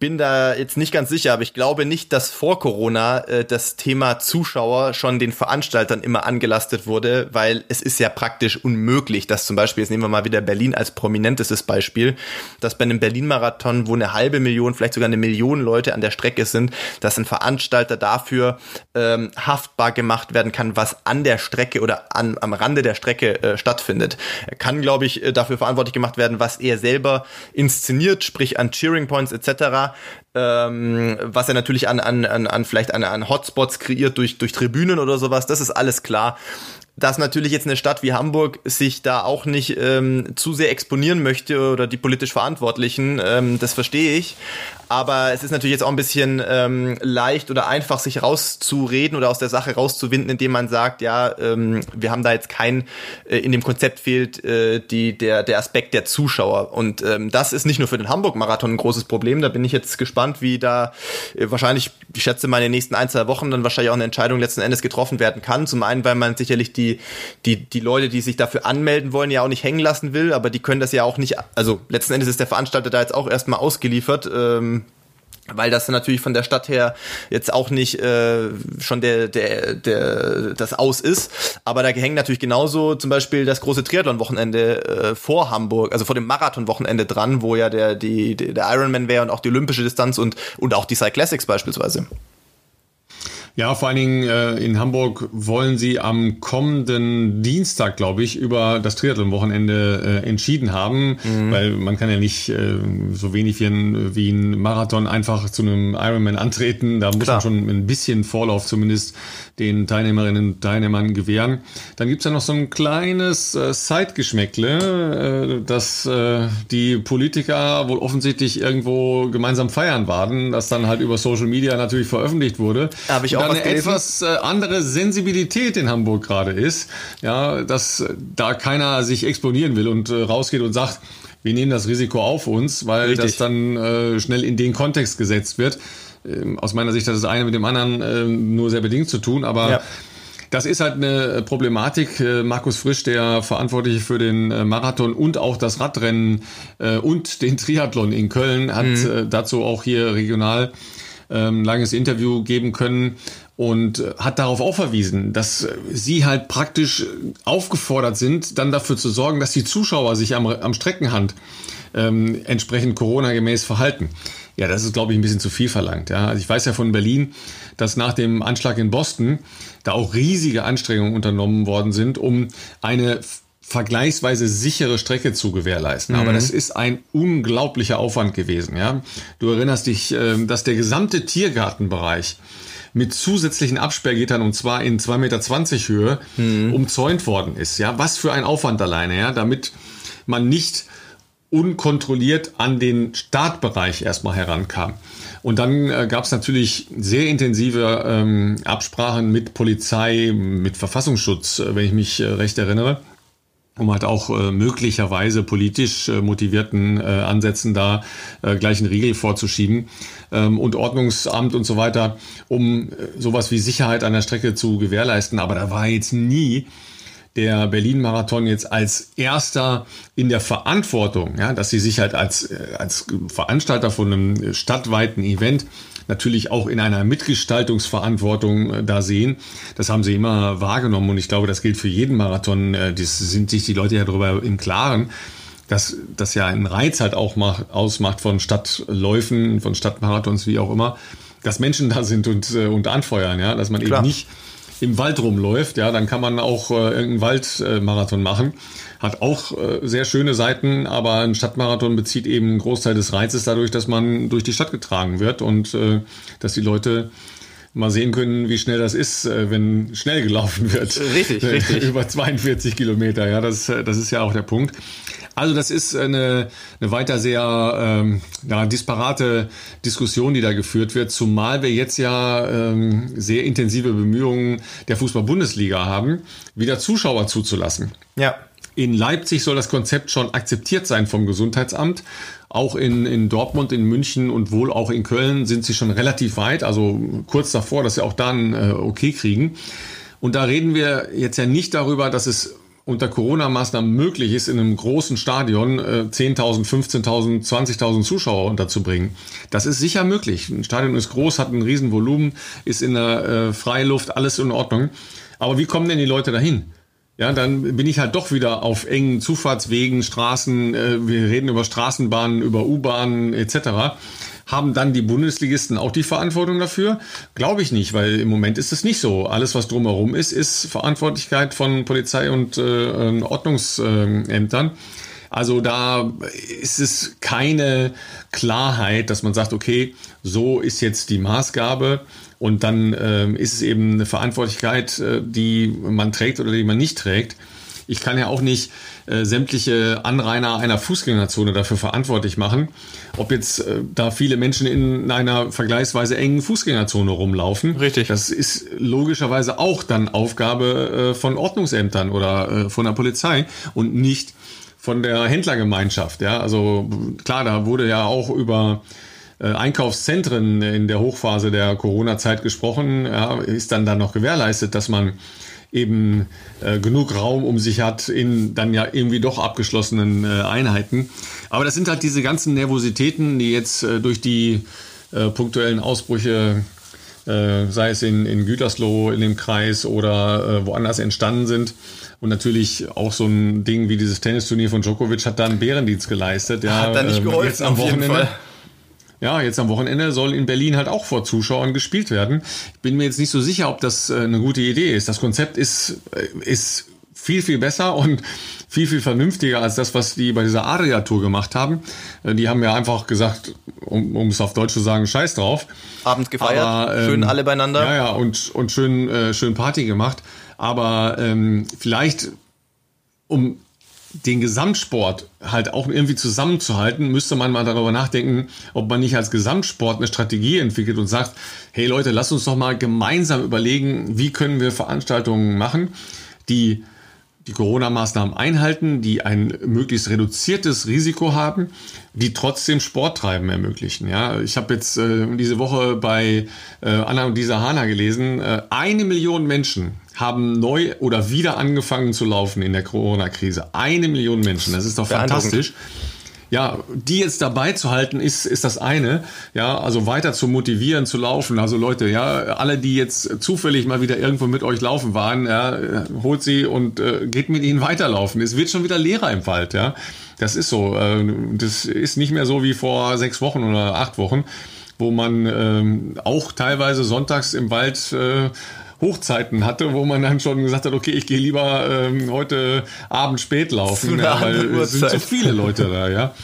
bin da jetzt nicht ganz sicher, aber ich glaube nicht, dass vor Corona äh, das Thema Zuschauer schon den Veranstaltern immer angelastet wurde, weil es ist ja praktisch unmöglich, dass zum Beispiel, jetzt nehmen wir mal wieder Berlin als prominentestes Beispiel, dass bei einem Berlin-Marathon, wo eine halbe Million, vielleicht sogar eine Million Leute an der Strecke sind, dass ein Veranstalter dafür ähm, haftbar gemacht werden kann, was an der Strecke oder an, am Rande der Strecke äh, stattfindet. Er kann, glaube ich, äh, dafür verantwortlich gemacht werden, was er selber inszeniert, sprich an Cheering Points etc ähm, was er natürlich an, an, an, an vielleicht an, an Hotspots kreiert durch, durch Tribünen oder sowas, das ist alles klar dass natürlich jetzt eine Stadt wie Hamburg sich da auch nicht ähm, zu sehr exponieren möchte oder die politisch Verantwortlichen, ähm, das verstehe ich. Aber es ist natürlich jetzt auch ein bisschen ähm, leicht oder einfach, sich rauszureden oder aus der Sache rauszuwinden, indem man sagt, ja, ähm, wir haben da jetzt kein, äh, in dem Konzept fehlt äh, die, der, der Aspekt der Zuschauer. Und ähm, das ist nicht nur für den Hamburg-Marathon ein großes Problem. Da bin ich jetzt gespannt, wie da äh, wahrscheinlich, ich schätze mal in den nächsten ein, zwei Wochen dann wahrscheinlich auch eine Entscheidung letzten Endes getroffen werden kann. Zum einen, weil man sicherlich die, die, die Leute, die sich dafür anmelden wollen, ja auch nicht hängen lassen will, aber die können das ja auch nicht, also letzten Endes ist der Veranstalter da jetzt auch erstmal ausgeliefert. Ähm, weil das natürlich von der Stadt her jetzt auch nicht äh, schon der, der, der, das Aus ist. Aber da hängt natürlich genauso zum Beispiel das große Triathlon-Wochenende äh, vor Hamburg, also vor dem Marathon-Wochenende dran, wo ja der, die, der Ironman wäre und auch die olympische Distanz und, und auch die Cyclassics beispielsweise. Ja, vor allen Dingen äh, in Hamburg wollen sie am kommenden Dienstag, glaube ich, über das Triathlon-Wochenende äh, entschieden haben, mhm. weil man kann ja nicht äh, so wenig wie ein, wie ein Marathon einfach zu einem Ironman antreten. Da muss Klar. man schon ein bisschen Vorlauf zumindest den Teilnehmerinnen und Teilnehmern gewähren. Dann gibt's ja noch so ein kleines äh, Zeitgeschmäckle, äh, dass äh, die Politiker wohl offensichtlich irgendwo gemeinsam feiern waren, das dann halt über Social Media natürlich veröffentlicht wurde. Habe ich auch eine etwas äh, andere Sensibilität in Hamburg gerade ist, ja, dass da keiner sich exponieren will und äh, rausgeht und sagt, wir nehmen das Risiko auf uns, weil Richtig. das dann äh, schnell in den Kontext gesetzt wird. Ähm, aus meiner Sicht hat das eine mit dem anderen äh, nur sehr bedingt zu tun, aber ja. Das ist halt eine Problematik. Markus Frisch, der Verantwortliche für den Marathon und auch das Radrennen und den Triathlon in Köln, hat mhm. dazu auch hier regional ähm, langes Interview geben können und äh, hat darauf auch verwiesen, dass äh, sie halt praktisch aufgefordert sind, dann dafür zu sorgen, dass die Zuschauer sich am, am Streckenhand ähm, entsprechend Corona-gemäß verhalten. Ja, das ist, glaube ich, ein bisschen zu viel verlangt. Ja. Also ich weiß ja von Berlin, dass nach dem Anschlag in Boston da auch riesige Anstrengungen unternommen worden sind, um eine vergleichsweise sichere Strecke zu gewährleisten. Mhm. Aber das ist ein unglaublicher Aufwand gewesen. Ja, du erinnerst dich, ähm, dass der gesamte Tiergartenbereich mit zusätzlichen Absperrgittern und zwar in 2,20 Meter Höhe mhm. umzäunt worden ist. Ja, was für ein Aufwand alleine, ja, damit man nicht unkontrolliert an den Startbereich erstmal herankam. Und dann äh, gab es natürlich sehr intensive ähm, Absprachen mit Polizei, mit Verfassungsschutz, äh, wenn ich mich äh, recht erinnere um halt auch äh, möglicherweise politisch äh, motivierten äh, Ansätzen da gleich einen Riegel vorzuschieben ähm, und Ordnungsamt und so weiter, um äh, sowas wie Sicherheit an der Strecke zu gewährleisten. Aber da war jetzt nie der Berlin-Marathon jetzt als erster in der Verantwortung, ja, dass sie sich halt als, äh, als Veranstalter von einem stadtweiten Event natürlich auch in einer Mitgestaltungsverantwortung äh, da sehen. Das haben sie immer wahrgenommen und ich glaube, das gilt für jeden Marathon. Äh, das sind sich die Leute ja darüber im Klaren dass das ja einen Reiz halt auch macht, ausmacht von Stadtläufen, von Stadtmarathons, wie auch immer, dass Menschen da sind und, und anfeuern, ja, dass man Klar. eben nicht im Wald rumläuft, ja, dann kann man auch äh, irgendeinen Waldmarathon äh, machen. Hat auch äh, sehr schöne Seiten, aber ein Stadtmarathon bezieht eben einen Großteil des Reizes dadurch, dass man durch die Stadt getragen wird und äh, dass die Leute mal sehen können, wie schnell das ist, äh, wenn schnell gelaufen wird. Richtig, richtig. Über 42 Kilometer, ja, das, das ist ja auch der Punkt. Also das ist eine, eine weiter sehr ähm, ja, disparate Diskussion, die da geführt wird, zumal wir jetzt ja ähm, sehr intensive Bemühungen der Fußball-Bundesliga haben, wieder Zuschauer zuzulassen. Ja. In Leipzig soll das Konzept schon akzeptiert sein vom Gesundheitsamt. Auch in, in Dortmund, in München und wohl auch in Köln sind sie schon relativ weit, also kurz davor, dass sie auch da ein äh, Okay kriegen. Und da reden wir jetzt ja nicht darüber, dass es unter Corona-Maßnahmen möglich ist, in einem großen Stadion äh, 10.000, 15.000, 20.000 Zuschauer unterzubringen. Das ist sicher möglich. Ein Stadion ist groß, hat ein Riesenvolumen, ist in der äh, Freiluft, alles in Ordnung. Aber wie kommen denn die Leute dahin? Ja, dann bin ich halt doch wieder auf engen Zufahrtswegen, Straßen, äh, wir reden über Straßenbahnen, über U-Bahnen etc. Haben dann die Bundesligisten auch die Verantwortung dafür? Glaube ich nicht, weil im Moment ist es nicht so. Alles, was drumherum ist, ist Verantwortlichkeit von Polizei und äh, Ordnungsämtern. Also da ist es keine Klarheit, dass man sagt, okay, so ist jetzt die Maßgabe und dann äh, ist es eben eine Verantwortlichkeit, äh, die man trägt oder die man nicht trägt. Ich kann ja auch nicht äh, sämtliche Anrainer einer Fußgängerzone dafür verantwortlich machen, ob jetzt äh, da viele Menschen in einer vergleichsweise engen Fußgängerzone rumlaufen. Richtig. Das ist logischerweise auch dann Aufgabe äh, von Ordnungsämtern oder äh, von der Polizei und nicht von der Händlergemeinschaft. Ja, also klar, da wurde ja auch über äh, Einkaufszentren in der Hochphase der Corona-Zeit gesprochen. Ja, ist dann dann noch gewährleistet, dass man eben äh, genug Raum um sich hat in dann ja irgendwie doch abgeschlossenen äh, Einheiten. Aber das sind halt diese ganzen Nervositäten, die jetzt äh, durch die äh, punktuellen Ausbrüche, äh, sei es in, in Gütersloh in dem Kreis oder äh, woanders entstanden sind. Und natürlich auch so ein Ding wie dieses Tennisturnier von Djokovic hat da einen Bärendienst geleistet. Ja, hat da nicht ähm, geholfen, jetzt am Wochenende. Ja, jetzt am Wochenende soll in Berlin halt auch vor Zuschauern gespielt werden. Ich bin mir jetzt nicht so sicher, ob das äh, eine gute Idee ist. Das Konzept ist, äh, ist viel, viel besser und viel, viel vernünftiger als das, was die bei dieser Adria-Tour gemacht haben. Äh, die haben ja einfach gesagt, um, um es auf Deutsch zu sagen, scheiß drauf. Abend gefeiert, Aber, ähm, schön alle beieinander. Ja, ja, und, und schön, äh, schön Party gemacht. Aber ähm, vielleicht, um den Gesamtsport halt auch irgendwie zusammenzuhalten, müsste man mal darüber nachdenken, ob man nicht als Gesamtsport eine Strategie entwickelt und sagt, hey Leute, lasst uns doch mal gemeinsam überlegen, wie können wir Veranstaltungen machen, die die Corona-Maßnahmen einhalten, die ein möglichst reduziertes Risiko haben, die trotzdem Sporttreiben ermöglichen. Ja, ich habe jetzt äh, diese Woche bei äh, Anna und Lisa Hana gelesen, äh, eine Million Menschen haben neu oder wieder angefangen zu laufen in der Corona-Krise. Eine Million Menschen, das ist doch fantastisch. Ja, die jetzt dabei zu halten, ist, ist das eine. Ja, also weiter zu motivieren, zu laufen. Also Leute, ja, alle, die jetzt zufällig mal wieder irgendwo mit euch laufen waren, ja, holt sie und äh, geht mit ihnen weiterlaufen. Es wird schon wieder leerer im Wald, ja. Das ist so. Äh, das ist nicht mehr so wie vor sechs Wochen oder acht Wochen, wo man ähm, auch teilweise sonntags im Wald äh, Hochzeiten hatte, wo man dann schon gesagt hat, okay, ich gehe lieber ähm, heute Abend spät laufen, ja, weil es sind so viele Leute da, ja.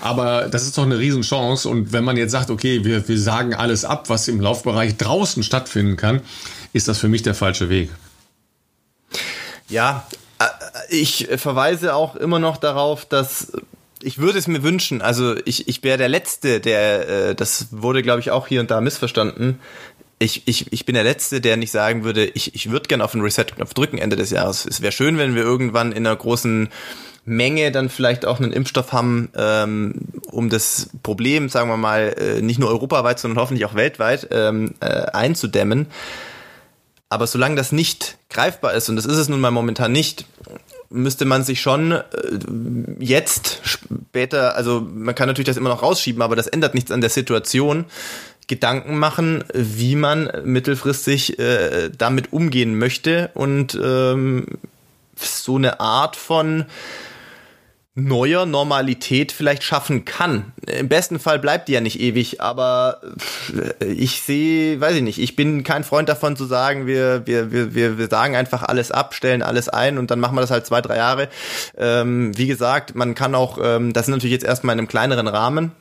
Aber das ist doch eine Riesenchance. Und wenn man jetzt sagt, okay, wir, wir sagen alles ab, was im Laufbereich draußen stattfinden kann, ist das für mich der falsche Weg. Ja, äh, ich verweise auch immer noch darauf, dass ich würde es mir wünschen, also ich, ich wäre der Letzte, der, äh, das wurde, glaube ich, auch hier und da missverstanden, ich, ich, ich bin der Letzte, der nicht sagen würde, ich, ich würde gerne auf den Reset-Knopf drücken Ende des Jahres. Es wäre schön, wenn wir irgendwann in einer großen Menge dann vielleicht auch einen Impfstoff haben, ähm, um das Problem, sagen wir mal, äh, nicht nur europaweit, sondern hoffentlich auch weltweit ähm, äh, einzudämmen. Aber solange das nicht greifbar ist, und das ist es nun mal momentan nicht, müsste man sich schon äh, jetzt später, also man kann natürlich das immer noch rausschieben, aber das ändert nichts an der Situation, Gedanken machen, wie man mittelfristig äh, damit umgehen möchte und ähm, so eine Art von neuer Normalität vielleicht schaffen kann. Im besten Fall bleibt die ja nicht ewig, aber ich sehe, weiß ich nicht, ich bin kein Freund davon zu sagen, wir, wir, wir, wir, sagen einfach alles ab, stellen alles ein und dann machen wir das halt zwei, drei Jahre. Ähm, wie gesagt, man kann auch, ähm, das sind natürlich jetzt erstmal in einem kleineren Rahmen,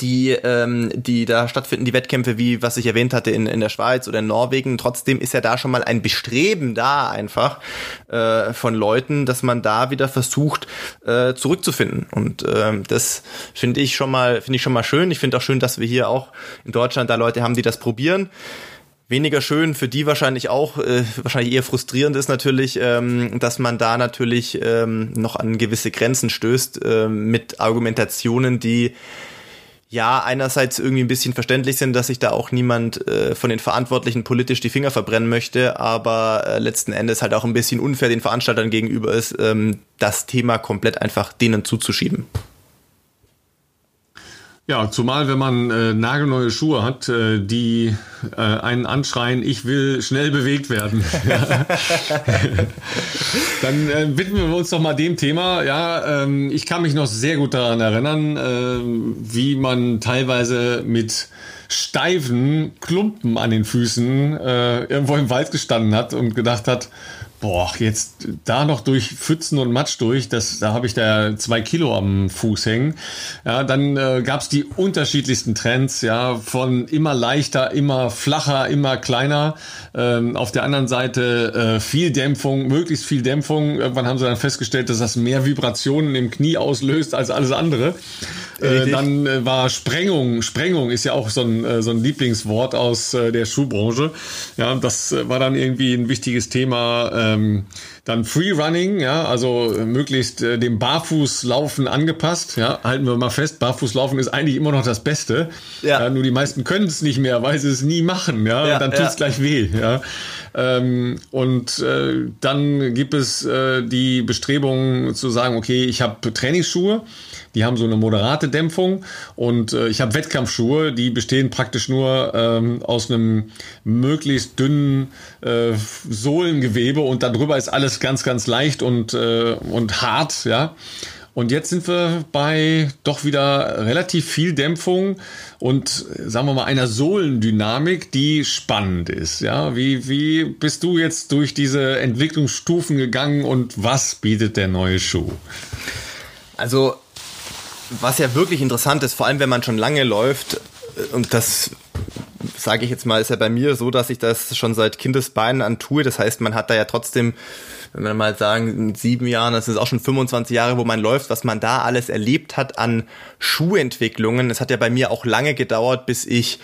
die, ähm, die da stattfinden, die Wettkämpfe, wie was ich erwähnt hatte in, in der Schweiz oder in Norwegen. Trotzdem ist ja da schon mal ein Bestreben da einfach äh, von Leuten, dass man da wieder versucht äh, zurückzufinden. Und ähm, das finde ich schon mal, finde ich schon mal schön. Ich finde auch schön, dass wir hier auch in Deutschland da Leute haben, die das probieren weniger schön, für die wahrscheinlich auch, äh, wahrscheinlich eher frustrierend ist natürlich, ähm, dass man da natürlich ähm, noch an gewisse Grenzen stößt äh, mit Argumentationen, die ja, einerseits irgendwie ein bisschen verständlich sind, dass sich da auch niemand äh, von den Verantwortlichen politisch die Finger verbrennen möchte, aber äh, letzten Endes halt auch ein bisschen unfair den Veranstaltern gegenüber ist, ähm, das Thema komplett einfach denen zuzuschieben. Ja, zumal wenn man äh, nagelneue Schuhe hat, äh, die äh, einen anschreien, ich will schnell bewegt werden. Dann äh, widmen wir uns doch mal dem Thema. Ja, ähm, ich kann mich noch sehr gut daran erinnern, äh, wie man teilweise mit steifen Klumpen an den Füßen äh, irgendwo im Wald gestanden hat und gedacht hat, Boah, jetzt da noch durch Pfützen und Matsch durch, das, da habe ich da zwei Kilo am Fuß hängen. Ja, dann äh, gab es die unterschiedlichsten Trends, ja, von immer leichter, immer flacher, immer kleiner. Ähm, auf der anderen Seite äh, viel Dämpfung, möglichst viel Dämpfung. Irgendwann haben sie dann festgestellt, dass das mehr Vibrationen im Knie auslöst als alles andere. Äh, dann äh, war Sprengung. Sprengung ist ja auch so ein, äh, so ein Lieblingswort aus äh, der Schuhbranche. Ja, das äh, war dann irgendwie ein wichtiges Thema. Ähm, dann Free Running, ja, also äh, möglichst äh, dem Barfußlaufen angepasst. Ja, halten wir mal fest, Barfußlaufen ist eigentlich immer noch das Beste. Ja. ja nur die meisten können es nicht mehr, weil sie es nie machen. Ja, ja und dann tut's ja. gleich weh. Ja. Ähm, und äh, dann gibt es äh, die Bestrebung zu sagen, okay, ich habe Trainingsschuhe die haben so eine moderate Dämpfung und äh, ich habe Wettkampfschuhe, die bestehen praktisch nur ähm, aus einem möglichst dünnen äh, Sohlengewebe und darüber ist alles ganz, ganz leicht und, äh, und hart, ja. Und jetzt sind wir bei doch wieder relativ viel Dämpfung und sagen wir mal einer Sohlendynamik, die spannend ist. Ja, wie, wie bist du jetzt durch diese Entwicklungsstufen gegangen und was bietet der neue Schuh? Also was ja wirklich interessant ist, vor allem wenn man schon lange läuft, äh, und das sage ich jetzt mal, ist ja bei mir so, dass ich das schon seit Kindesbeinen an tue. Das heißt, man hat da ja trotzdem, wenn wir mal sagen, in sieben Jahren, das ist auch schon 25 Jahre, wo man läuft, was man da alles erlebt hat an Schuhentwicklungen. Es hat ja bei mir auch lange gedauert, bis ich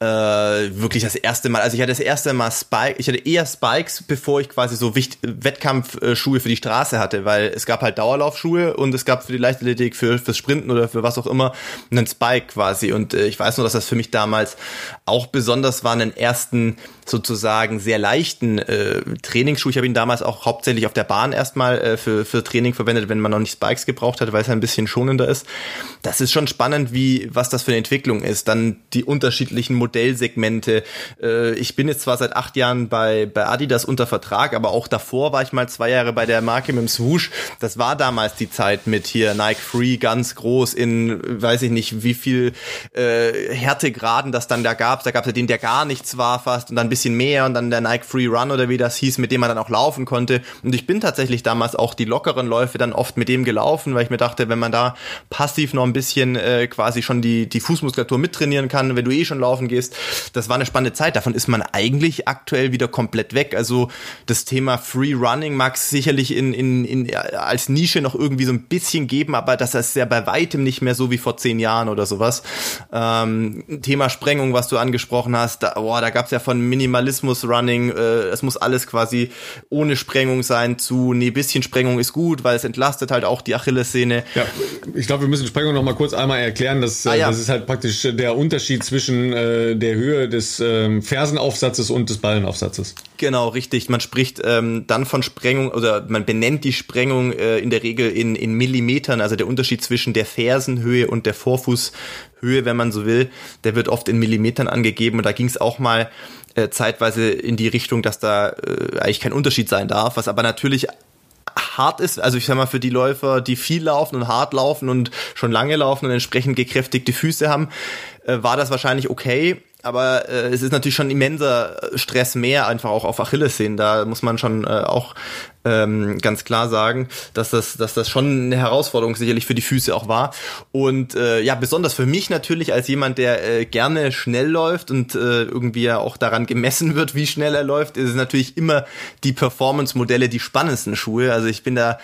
äh, wirklich das erste Mal, also ich hatte das erste Mal Spike, ich hatte eher Spikes, bevor ich quasi so Wettkampfschuhe für die Straße hatte, weil es gab halt Dauerlaufschuhe und es gab für die Leichtathletik, für fürs Sprinten oder für was auch immer einen Spike quasi und äh, ich weiß nur, dass das für mich damals auch besonders war, einen ersten sozusagen sehr leichten äh, Trainingsschuh. Ich habe ihn damals auch hauptsächlich auf der Bahn erstmal äh, für, für Training verwendet, wenn man noch nicht Spikes gebraucht hat, weil es ein bisschen schonender ist. Das ist schon spannend, wie was das für eine Entwicklung ist. Dann die unterschiedlichen Modellsegmente. Äh, ich bin jetzt zwar seit acht Jahren bei, bei Adidas unter Vertrag, aber auch davor war ich mal zwei Jahre bei der Marke mit dem Swoosh. Das war damals die Zeit mit hier Nike Free ganz groß in, weiß ich nicht, wie viel äh, Härtegraden das dann da gab. Da gab es ja den, der gar nichts war fast und dann ein bisschen mehr und dann der Nike Free Run oder wie das hieß, mit dem man dann auch laufen konnte. Und ich bin tatsächlich damals auch die lockeren Läufe dann oft mit dem gelaufen, weil ich mir dachte, wenn man da passiv noch ein bisschen äh, quasi schon die, die Fußmuskulatur mittrainieren kann, wenn du eh schon laufen gehst, das war eine spannende Zeit. Davon ist man eigentlich aktuell wieder komplett weg. Also das Thema Free Running mag es sicherlich in, in, in, als Nische noch irgendwie so ein bisschen geben, aber das ist ja bei weitem nicht mehr so wie vor zehn Jahren oder sowas. Ähm, Thema Sprengung, was du angesprochen hast, da, boah, da gab es ja von Minimalismus Running, äh, es muss alles quasi ohne Sprengung sein zu, nee, bisschen Sprengung ist gut, weil es entlastet halt auch die Achillessehne. Ja, ich glaube, wir müssen Sprengung noch mal kurz einmal erklären. Dass, äh, ah, ja. Das ist halt praktisch der Unterschied zwischen äh, der Höhe des ähm, Fersenaufsatzes und des Ballenaufsatzes. Genau, richtig. Man spricht ähm, dann von Sprengung oder man benennt die Sprengung äh, in der Regel in, in Millimetern, also der Unterschied zwischen der Fersenhöhe und der Vorfußhöhe, wenn man so will, der wird oft in Millimetern angegeben und da ging es auch mal äh, zeitweise in die Richtung, dass da äh, eigentlich kein Unterschied sein darf, was aber natürlich hart ist, also ich sag mal für die Läufer, die viel laufen und hart laufen und schon lange laufen und entsprechend gekräftigte Füße haben, äh, war das wahrscheinlich okay aber äh, es ist natürlich schon immenser Stress mehr einfach auch auf Achillessehnen. Da muss man schon äh, auch ähm, ganz klar sagen, dass das, dass das schon eine Herausforderung sicherlich für die Füße auch war. Und äh, ja, besonders für mich natürlich als jemand, der äh, gerne schnell läuft und äh, irgendwie ja auch daran gemessen wird, wie schnell er läuft, ist es natürlich immer die Performance-Modelle die spannendsten Schuhe. Also ich bin da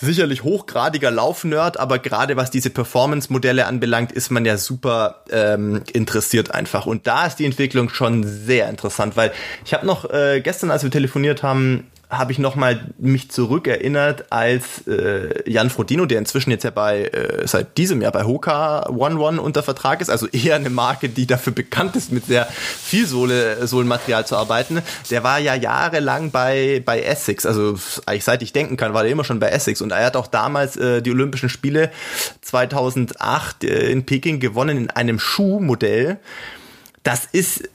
sicherlich hochgradiger Laufnerd, aber gerade was diese Performance-Modelle anbelangt, ist man ja super ähm, interessiert einfach. Und da ist die Entwicklung schon sehr interessant, weil ich habe noch äh, gestern, als wir telefoniert haben, habe ich nochmal mich zurückerinnert, als äh, Jan Frodino, der inzwischen jetzt ja bei äh, seit diesem Jahr bei Hoka One One unter Vertrag ist, also eher eine Marke, die dafür bekannt ist, mit sehr viel Sohle, Sohlenmaterial zu arbeiten. Der war ja jahrelang bei bei Essex, also eigentlich seit ich denken kann, war der immer schon bei Essex und er hat auch damals äh, die Olympischen Spiele 2008 äh, in Peking gewonnen in einem Schuhmodell. Das ist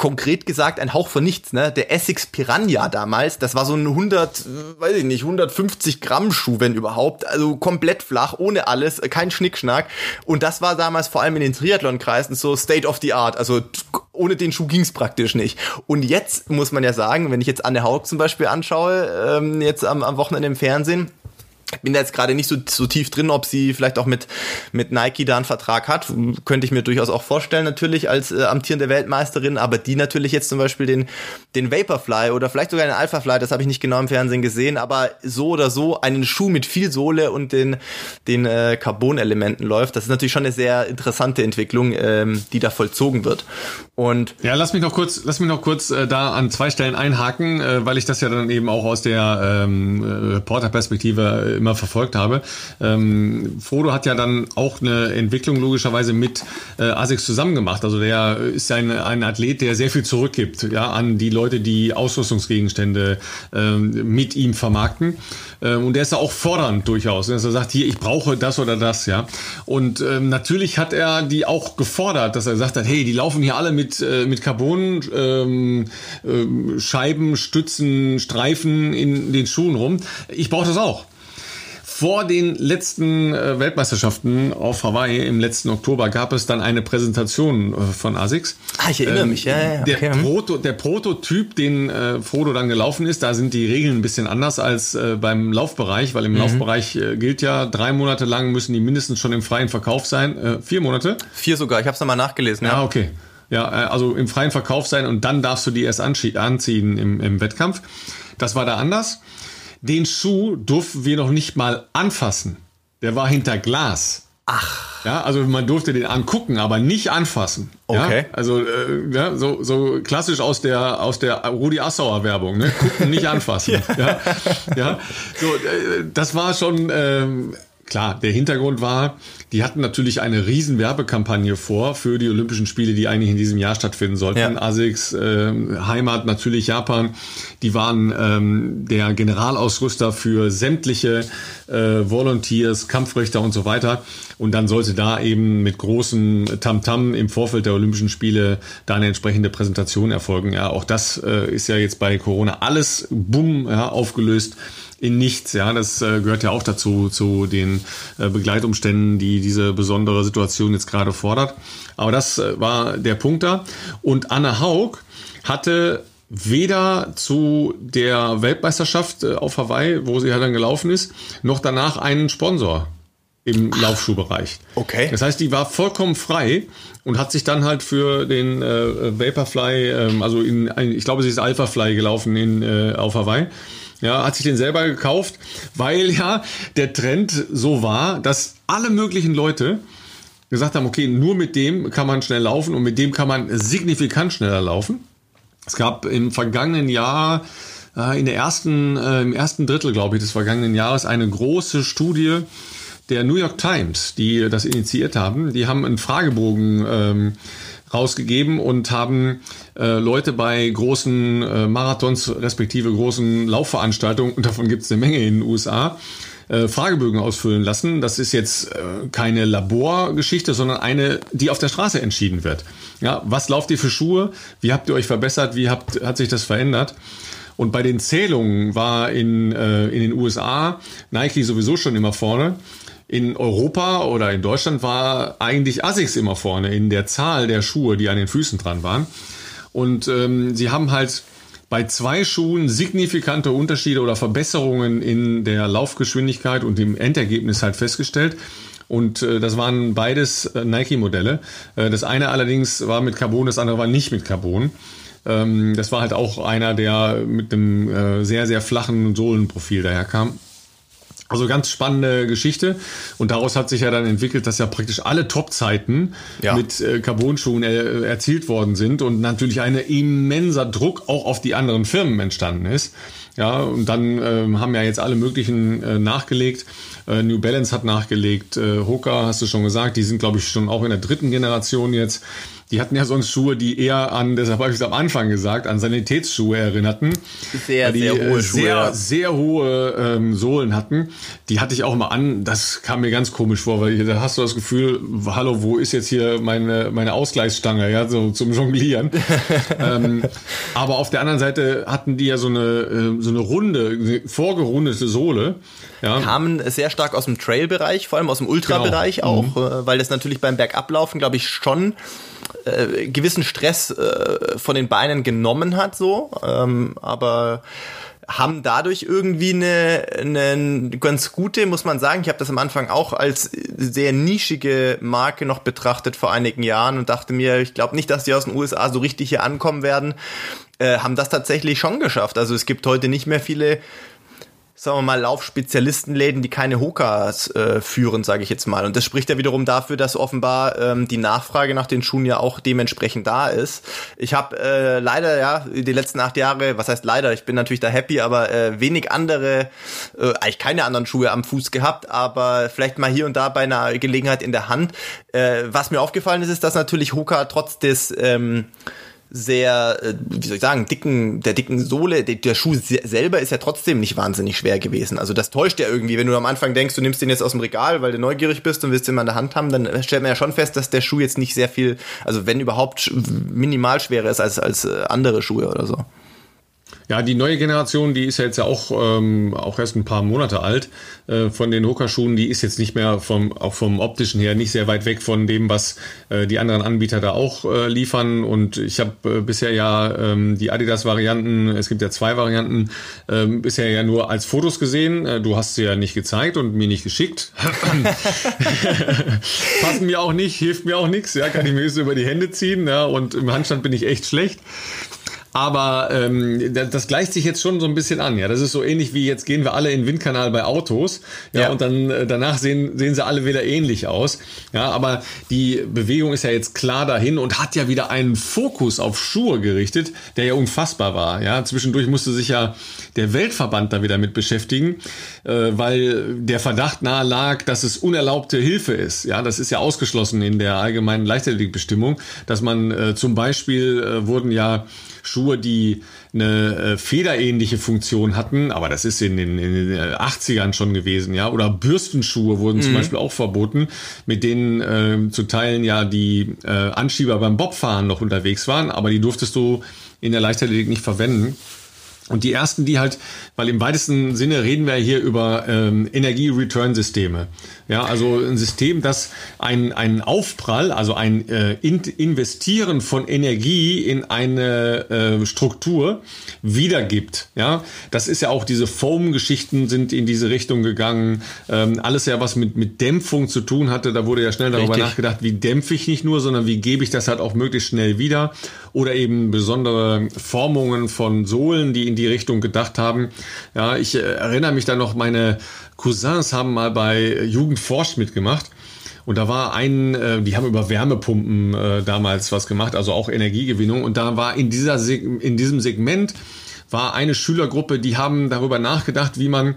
konkret gesagt ein Hauch von nichts, ne? Der Essex Piranha damals, das war so ein 100, weiß ich nicht, 150 Gramm Schuh, wenn überhaupt, also komplett flach, ohne alles, kein Schnickschnack. Und das war damals vor allem in den Triathlon-Kreisen so State of the Art, also ohne den Schuh ging's praktisch nicht. Und jetzt muss man ja sagen, wenn ich jetzt Anne Haug zum Beispiel anschaue, ähm, jetzt am, am Wochenende im Fernsehen, bin da jetzt gerade nicht so, so tief drin, ob sie vielleicht auch mit, mit Nike da einen Vertrag hat. Könnte ich mir durchaus auch vorstellen, natürlich als äh, amtierende Weltmeisterin, aber die natürlich jetzt zum Beispiel den, den Vaporfly oder vielleicht sogar den Alphafly, das habe ich nicht genau im Fernsehen gesehen, aber so oder so einen Schuh mit viel Sohle und den, den äh, Carbon-Elementen läuft. Das ist natürlich schon eine sehr interessante Entwicklung, ähm, die da vollzogen wird. Und ja, lass mich noch kurz, lass mich noch kurz äh, da an zwei Stellen einhaken, äh, weil ich das ja dann eben auch aus der ähm, äh, Reporterperspektive immer verfolgt habe. Ähm, Frodo hat ja dann auch eine Entwicklung logischerweise mit äh, Asics zusammen gemacht. Also der ist ein, ein Athlet, der sehr viel zurückgibt ja, an die Leute, die Ausrüstungsgegenstände ähm, mit ihm vermarkten. Ähm, und der ist da auch fordernd durchaus, dass er sagt, hier, ich brauche das oder das, ja. Und ähm, natürlich hat er die auch gefordert, dass er gesagt hat, hey, die laufen hier alle mit, äh, mit Carbon, ähm, äh, Scheiben, Stützen, Streifen in den Schuhen rum. Ich brauche das auch. Vor den letzten äh, Weltmeisterschaften auf Hawaii im letzten Oktober gab es dann eine Präsentation äh, von ASICS. Ah, ich erinnere ähm, mich, ja, ja. Okay. Der, Proto, der Prototyp, den äh, Frodo dann gelaufen ist, da sind die Regeln ein bisschen anders als äh, beim Laufbereich, weil im mhm. Laufbereich äh, gilt ja, drei Monate lang müssen die mindestens schon im freien Verkauf sein. Äh, vier Monate? Vier sogar, ich habe es nochmal nachgelesen. Ja, ja okay. Ja, also im freien Verkauf sein und dann darfst du die erst anziehen im, im Wettkampf. Das war da anders. Den Schuh durften wir noch nicht mal anfassen. Der war hinter Glas. Ach. Ja, also man durfte den angucken, aber nicht anfassen. Okay. Ja? Also äh, ja, so, so klassisch aus der aus der Rudi Assauer Werbung, ne? Gucken, nicht anfassen. ja. ja. ja. So, äh, das war schon. Äh, Klar, der Hintergrund war, die hatten natürlich eine riesen Werbekampagne vor für die Olympischen Spiele, die eigentlich in diesem Jahr stattfinden sollten. Ja. ASICS, äh, Heimat natürlich Japan, die waren ähm, der Generalausrüster für sämtliche äh, Volunteers, Kampfrichter und so weiter. Und dann sollte da eben mit großem Tamtam im Vorfeld der Olympischen Spiele da eine entsprechende Präsentation erfolgen. Ja, auch das äh, ist ja jetzt bei Corona alles bumm ja, aufgelöst in nichts. Ja, das äh, gehört ja auch dazu, zu den äh, Begleitumständen, die diese besondere Situation jetzt gerade fordert. Aber das äh, war der Punkt da. Und Anne Haug hatte weder zu der Weltmeisterschaft äh, auf Hawaii, wo sie ja dann gelaufen ist, noch danach einen Sponsor im Ach, Laufschuhbereich. Okay. Das heißt, die war vollkommen frei und hat sich dann halt für den äh, Vaporfly, ähm, also in, ich glaube, sie ist Alphafly gelaufen in, äh, auf Hawaii ja, hat sich den selber gekauft, weil ja der Trend so war, dass alle möglichen Leute gesagt haben, okay, nur mit dem kann man schnell laufen und mit dem kann man signifikant schneller laufen. Es gab im vergangenen Jahr äh, in der ersten, äh, im ersten Drittel, glaube ich, des vergangenen Jahres eine große Studie der New York Times, die das initiiert haben. Die haben einen Fragebogen ähm, rausgegeben und haben äh, Leute bei großen äh, Marathons respektive großen Laufveranstaltungen, und davon gibt es eine Menge in den USA, äh, Fragebögen ausfüllen lassen. Das ist jetzt äh, keine Laborgeschichte, sondern eine, die auf der Straße entschieden wird. Ja, was lauft ihr für Schuhe? Wie habt ihr euch verbessert? Wie habt, hat sich das verändert? Und bei den Zählungen war in, äh, in den USA Nike sowieso schon immer vorne in Europa oder in Deutschland war eigentlich Asics immer vorne in der Zahl der Schuhe, die an den Füßen dran waren. Und ähm, sie haben halt bei zwei Schuhen signifikante Unterschiede oder Verbesserungen in der Laufgeschwindigkeit und im Endergebnis halt festgestellt. Und äh, das waren beides äh, Nike-Modelle. Äh, das eine allerdings war mit Carbon, das andere war nicht mit Carbon. Ähm, das war halt auch einer, der mit einem äh, sehr, sehr flachen Sohlenprofil daherkam. Also ganz spannende Geschichte. Und daraus hat sich ja dann entwickelt, dass ja praktisch alle Top-Zeiten ja. mit äh, Carbon-Schuhen er, erzielt worden sind und natürlich ein immenser Druck auch auf die anderen Firmen entstanden ist. Ja, und dann äh, haben ja jetzt alle möglichen äh, nachgelegt. Äh, New Balance hat nachgelegt, äh, Hoka hast du schon gesagt, die sind glaube ich schon auch in der dritten Generation jetzt. Die hatten ja sonst Schuhe, die eher an, deshalb habe ich es am Anfang gesagt, an Sanitätsschuhe erinnerten. Sehr, die, sehr hohe äh, Schuhe. Sehr, sehr hohe ähm, Sohlen hatten. Die hatte ich auch mal an. Das kam mir ganz komisch vor, weil da hast du das Gefühl, hallo, wo ist jetzt hier meine, meine Ausgleichsstange, ja, so zum Jonglieren. ähm, aber auf der anderen Seite hatten die ja so eine, äh, so eine runde, vorgerundete Sohle. Ja. Kamen sehr stark aus dem Trail-Bereich, vor allem aus dem Ultra-Bereich genau. auch, mhm. Äh, weil das natürlich beim Bergablaufen, glaube ich, schon äh, gewissen Stress äh, von den Beinen genommen hat, so. Ähm, aber haben dadurch irgendwie eine, eine ganz gute, muss man sagen. Ich habe das am Anfang auch als sehr nischige Marke noch betrachtet vor einigen Jahren und dachte mir, ich glaube nicht, dass die aus den USA so richtig hier ankommen werden. Äh, haben das tatsächlich schon geschafft. Also es gibt heute nicht mehr viele sagen wir mal, Laufspezialistenläden, die keine Hokas äh, führen, sage ich jetzt mal. Und das spricht ja wiederum dafür, dass offenbar ähm, die Nachfrage nach den Schuhen ja auch dementsprechend da ist. Ich habe äh, leider, ja, die letzten acht Jahre, was heißt leider, ich bin natürlich da happy, aber äh, wenig andere, äh, eigentlich keine anderen Schuhe am Fuß gehabt, aber vielleicht mal hier und da bei einer Gelegenheit in der Hand. Äh, was mir aufgefallen ist, ist, dass natürlich Hoka trotz des ähm, sehr, äh, wie soll ich sagen, dicken, der dicken Sohle, der, der Schuh selber ist ja trotzdem nicht wahnsinnig schwer gewesen. Also das täuscht ja irgendwie, wenn du am Anfang denkst, du nimmst den jetzt aus dem Regal, weil du neugierig bist und willst den mal in der Hand haben, dann stellt man ja schon fest, dass der Schuh jetzt nicht sehr viel, also wenn überhaupt minimal schwerer ist als, als äh, andere Schuhe oder so. Ja, die neue Generation, die ist ja jetzt ja auch, ähm, auch erst ein paar Monate alt äh, von den Hoka-Schuhen. Die ist jetzt nicht mehr vom, auch vom optischen her nicht sehr weit weg von dem, was äh, die anderen Anbieter da auch äh, liefern. Und ich habe äh, bisher ja ähm, die Adidas-Varianten, es gibt ja zwei Varianten, äh, bisher ja nur als Fotos gesehen. Äh, du hast sie ja nicht gezeigt und mir nicht geschickt. Passen mir auch nicht, hilft mir auch nichts. Ja, kann ich mir über die Hände ziehen. Ja, und im Handstand bin ich echt schlecht. Aber ähm, das gleicht sich jetzt schon so ein bisschen an. Ja, das ist so ähnlich wie jetzt gehen wir alle in den Windkanal bei Autos. Ja, ja. und dann äh, danach sehen sehen sie alle wieder ähnlich aus. Ja, aber die Bewegung ist ja jetzt klar dahin und hat ja wieder einen Fokus auf Schuhe gerichtet, der ja unfassbar war. Ja, zwischendurch musste sich ja der Weltverband da wieder mit beschäftigen, äh, weil der Verdacht nahe lag, dass es unerlaubte Hilfe ist. Ja, das ist ja ausgeschlossen in der allgemeinen Leichtathletikbestimmung, dass man äh, zum Beispiel äh, wurden ja Schuhe, die eine äh, federähnliche Funktion hatten, aber das ist in den, in den 80ern schon gewesen, ja, oder Bürstenschuhe wurden mhm. zum Beispiel auch verboten, mit denen äh, zu Teilen ja die äh, Anschieber beim Bobfahren noch unterwegs waren, aber die durftest du in der Leichtathletik nicht verwenden. Und die ersten, die halt, weil im weitesten Sinne reden wir hier über ähm, Energie-Return-Systeme. Ja, also ein System, das ein, ein Aufprall, also ein äh, Investieren von Energie in eine äh, Struktur wiedergibt. Ja, das ist ja auch diese Foam-Geschichten sind in diese Richtung gegangen. Ähm, alles ja, was mit, mit Dämpfung zu tun hatte, da wurde ja schnell darüber Richtig. nachgedacht, wie dämpfe ich nicht nur, sondern wie gebe ich das halt auch möglichst schnell wieder. Oder eben besondere Formungen von Sohlen, die in die Richtung gedacht haben. Ja, ich äh, erinnere mich da noch, meine Cousins haben mal bei Jugend forscht mitgemacht. Und da war ein, äh, die haben über Wärmepumpen äh, damals was gemacht, also auch Energiegewinnung. Und da war in dieser in diesem Segment war eine Schülergruppe, die haben darüber nachgedacht, wie man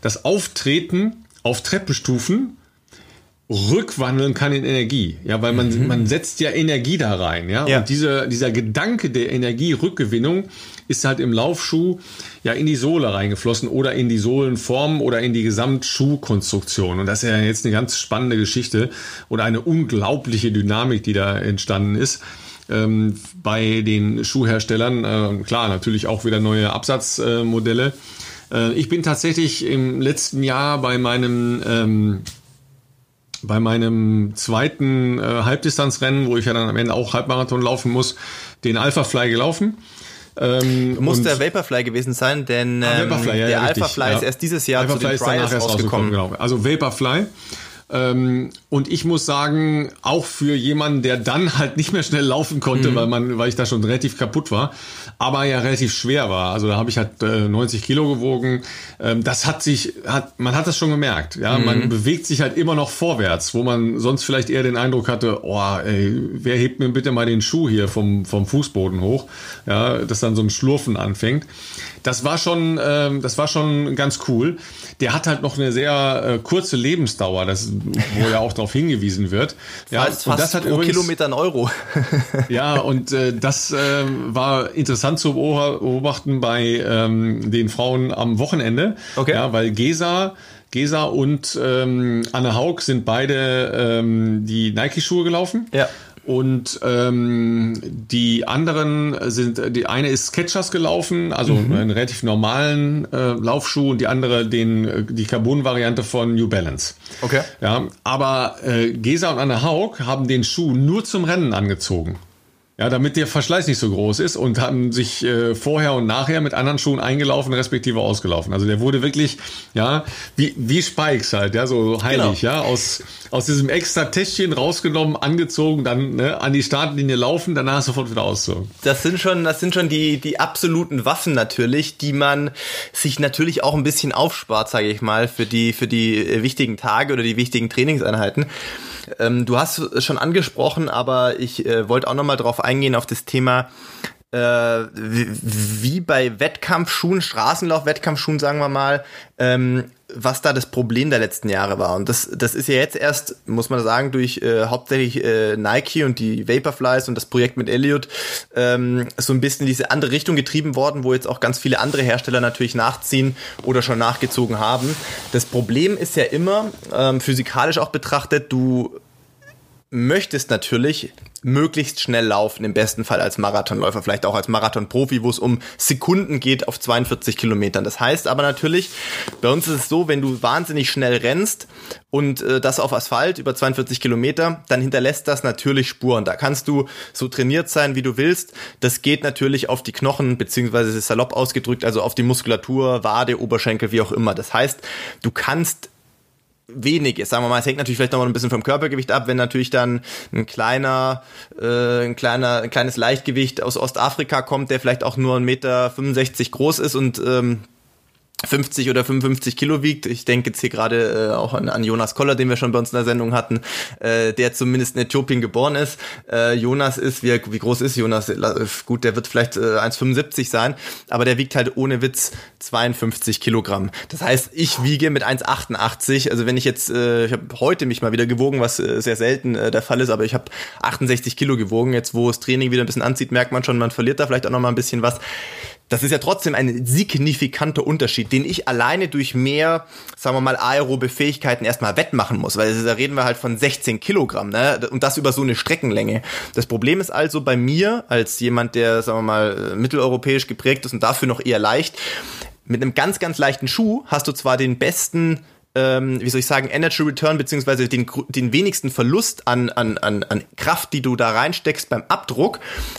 das Auftreten auf Treppenstufen rückwandeln kann in Energie. Ja, weil man, mhm. man setzt ja Energie da rein. Ja, ja. und dieser, dieser Gedanke der Energierückgewinnung ist halt im Laufschuh ja in die Sohle reingeflossen oder in die Sohlenform oder in die Gesamtschuhkonstruktion. Und das ist ja jetzt eine ganz spannende Geschichte oder eine unglaubliche Dynamik, die da entstanden ist. Ähm, bei den Schuhherstellern, äh, klar, natürlich auch wieder neue Absatzmodelle. Äh, ich bin tatsächlich im letzten Jahr bei meinem ähm, bei meinem zweiten äh, Halbdistanzrennen, wo ich ja dann am Ende auch Halbmarathon laufen muss, den Alpha Fly gelaufen. Ähm, muss der Vaporfly gewesen sein, denn ah, ähm, Vaporfly, ja, der ja, Alphafly ja. ist erst dieses Jahr Vaporfly zu den Trials rausgekommen. Genau. Also Vaporfly ähm, und ich muss sagen, auch für jemanden, der dann halt nicht mehr schnell laufen konnte, mhm. weil man, weil ich da schon relativ kaputt war, aber ja relativ schwer war. Also da habe ich halt äh, 90 Kilo gewogen. Ähm, das hat sich, hat, man hat das schon gemerkt. Ja, mhm. man bewegt sich halt immer noch vorwärts, wo man sonst vielleicht eher den Eindruck hatte, oh, ey, wer hebt mir bitte mal den Schuh hier vom vom Fußboden hoch? Ja, dass dann so ein Schlurfen anfängt. Das war schon, ähm, das war schon ganz cool. Der hat halt noch eine sehr äh, kurze Lebensdauer. Das wo ja auch darauf hingewiesen wird. Ja, fast, und das hat pro übrigens, Kilometer ein Euro. ja, und äh, das äh, war interessant zu beobachten bei ähm, den Frauen am Wochenende. Okay. Ja, weil Gesa Gesa und ähm, Anne Haug sind beide ähm, die Nike-Schuhe gelaufen. Ja. Und ähm, die anderen sind, die eine ist Sketchers gelaufen, also mhm. einen relativ normalen äh, Laufschuh, und die andere den die Carbon-Variante von New Balance. Okay. Ja, aber äh, Gesa und Anne Haug haben den Schuh nur zum Rennen angezogen. Ja, damit der Verschleiß nicht so groß ist und haben sich äh, vorher und nachher mit anderen Schuhen eingelaufen, respektive ausgelaufen. Also der wurde wirklich, ja, wie, wie Spikes halt, ja, so heilig, genau. ja, aus, aus diesem extra Täschchen rausgenommen, angezogen, dann ne, an die Startlinie laufen, danach sofort wieder auszogen. Das sind schon, das sind schon die, die absoluten Waffen natürlich, die man sich natürlich auch ein bisschen aufspart, sage ich mal, für die, für die äh, wichtigen Tage oder die wichtigen Trainingseinheiten. Ähm, du hast es schon angesprochen, aber ich äh, wollte auch nochmal drauf eingehen auf das Thema, äh, wie, wie bei Wettkampfschuhen, Straßenlauf-Wettkampfschuhen, sagen wir mal, ähm, was da das Problem der letzten Jahre war. Und das, das ist ja jetzt erst, muss man sagen, durch äh, hauptsächlich äh, Nike und die Vaporflies und das Projekt mit Elliot ähm, so ein bisschen in diese andere Richtung getrieben worden, wo jetzt auch ganz viele andere Hersteller natürlich nachziehen oder schon nachgezogen haben. Das Problem ist ja immer, ähm, physikalisch auch betrachtet, du möchtest natürlich möglichst schnell laufen, im besten Fall als Marathonläufer, vielleicht auch als Marathonprofi, wo es um Sekunden geht auf 42 Kilometern. Das heißt aber natürlich, bei uns ist es so, wenn du wahnsinnig schnell rennst und äh, das auf Asphalt über 42 Kilometer, dann hinterlässt das natürlich Spuren. Da kannst du so trainiert sein, wie du willst. Das geht natürlich auf die Knochen, beziehungsweise salopp ausgedrückt, also auf die Muskulatur, Wade, Oberschenkel, wie auch immer. Das heißt, du kannst wenig ist. Sagen wir mal, es hängt natürlich vielleicht noch mal ein bisschen vom Körpergewicht ab, wenn natürlich dann ein kleiner, äh, ein kleiner, ein kleines Leichtgewicht aus Ostafrika kommt, der vielleicht auch nur 1,65 Meter groß ist und ähm, 50 oder 55 Kilo wiegt. Ich denke jetzt hier gerade äh, auch an, an Jonas Koller, den wir schon bei uns in der Sendung hatten, äh, der zumindest in Äthiopien geboren ist. Äh, Jonas ist, wie, wie groß ist Jonas? Gut, der wird vielleicht äh, 1,75 sein, aber der wiegt halt ohne Witz 52 Kilogramm. Das heißt, ich wiege mit 1,88. Also wenn ich jetzt, äh, ich habe heute mich mal wieder gewogen, was äh, sehr selten äh, der Fall ist, aber ich habe 68 Kilo gewogen. Jetzt, wo das Training wieder ein bisschen anzieht, merkt man schon, man verliert da vielleicht auch noch mal ein bisschen was das ist ja trotzdem ein signifikanter Unterschied, den ich alleine durch mehr, sagen wir mal, aerobe Fähigkeiten erstmal wettmachen muss, weil da reden wir halt von 16 Kilogramm, ne? Und das über so eine Streckenlänge. Das Problem ist also bei mir, als jemand, der, sagen wir mal, mitteleuropäisch geprägt ist und dafür noch eher leicht, mit einem ganz, ganz leichten Schuh hast du zwar den besten ähm, wie soll ich sagen, Energy Return, beziehungsweise den, den wenigsten Verlust an, an, an, an Kraft, die du da reinsteckst beim Abdruck.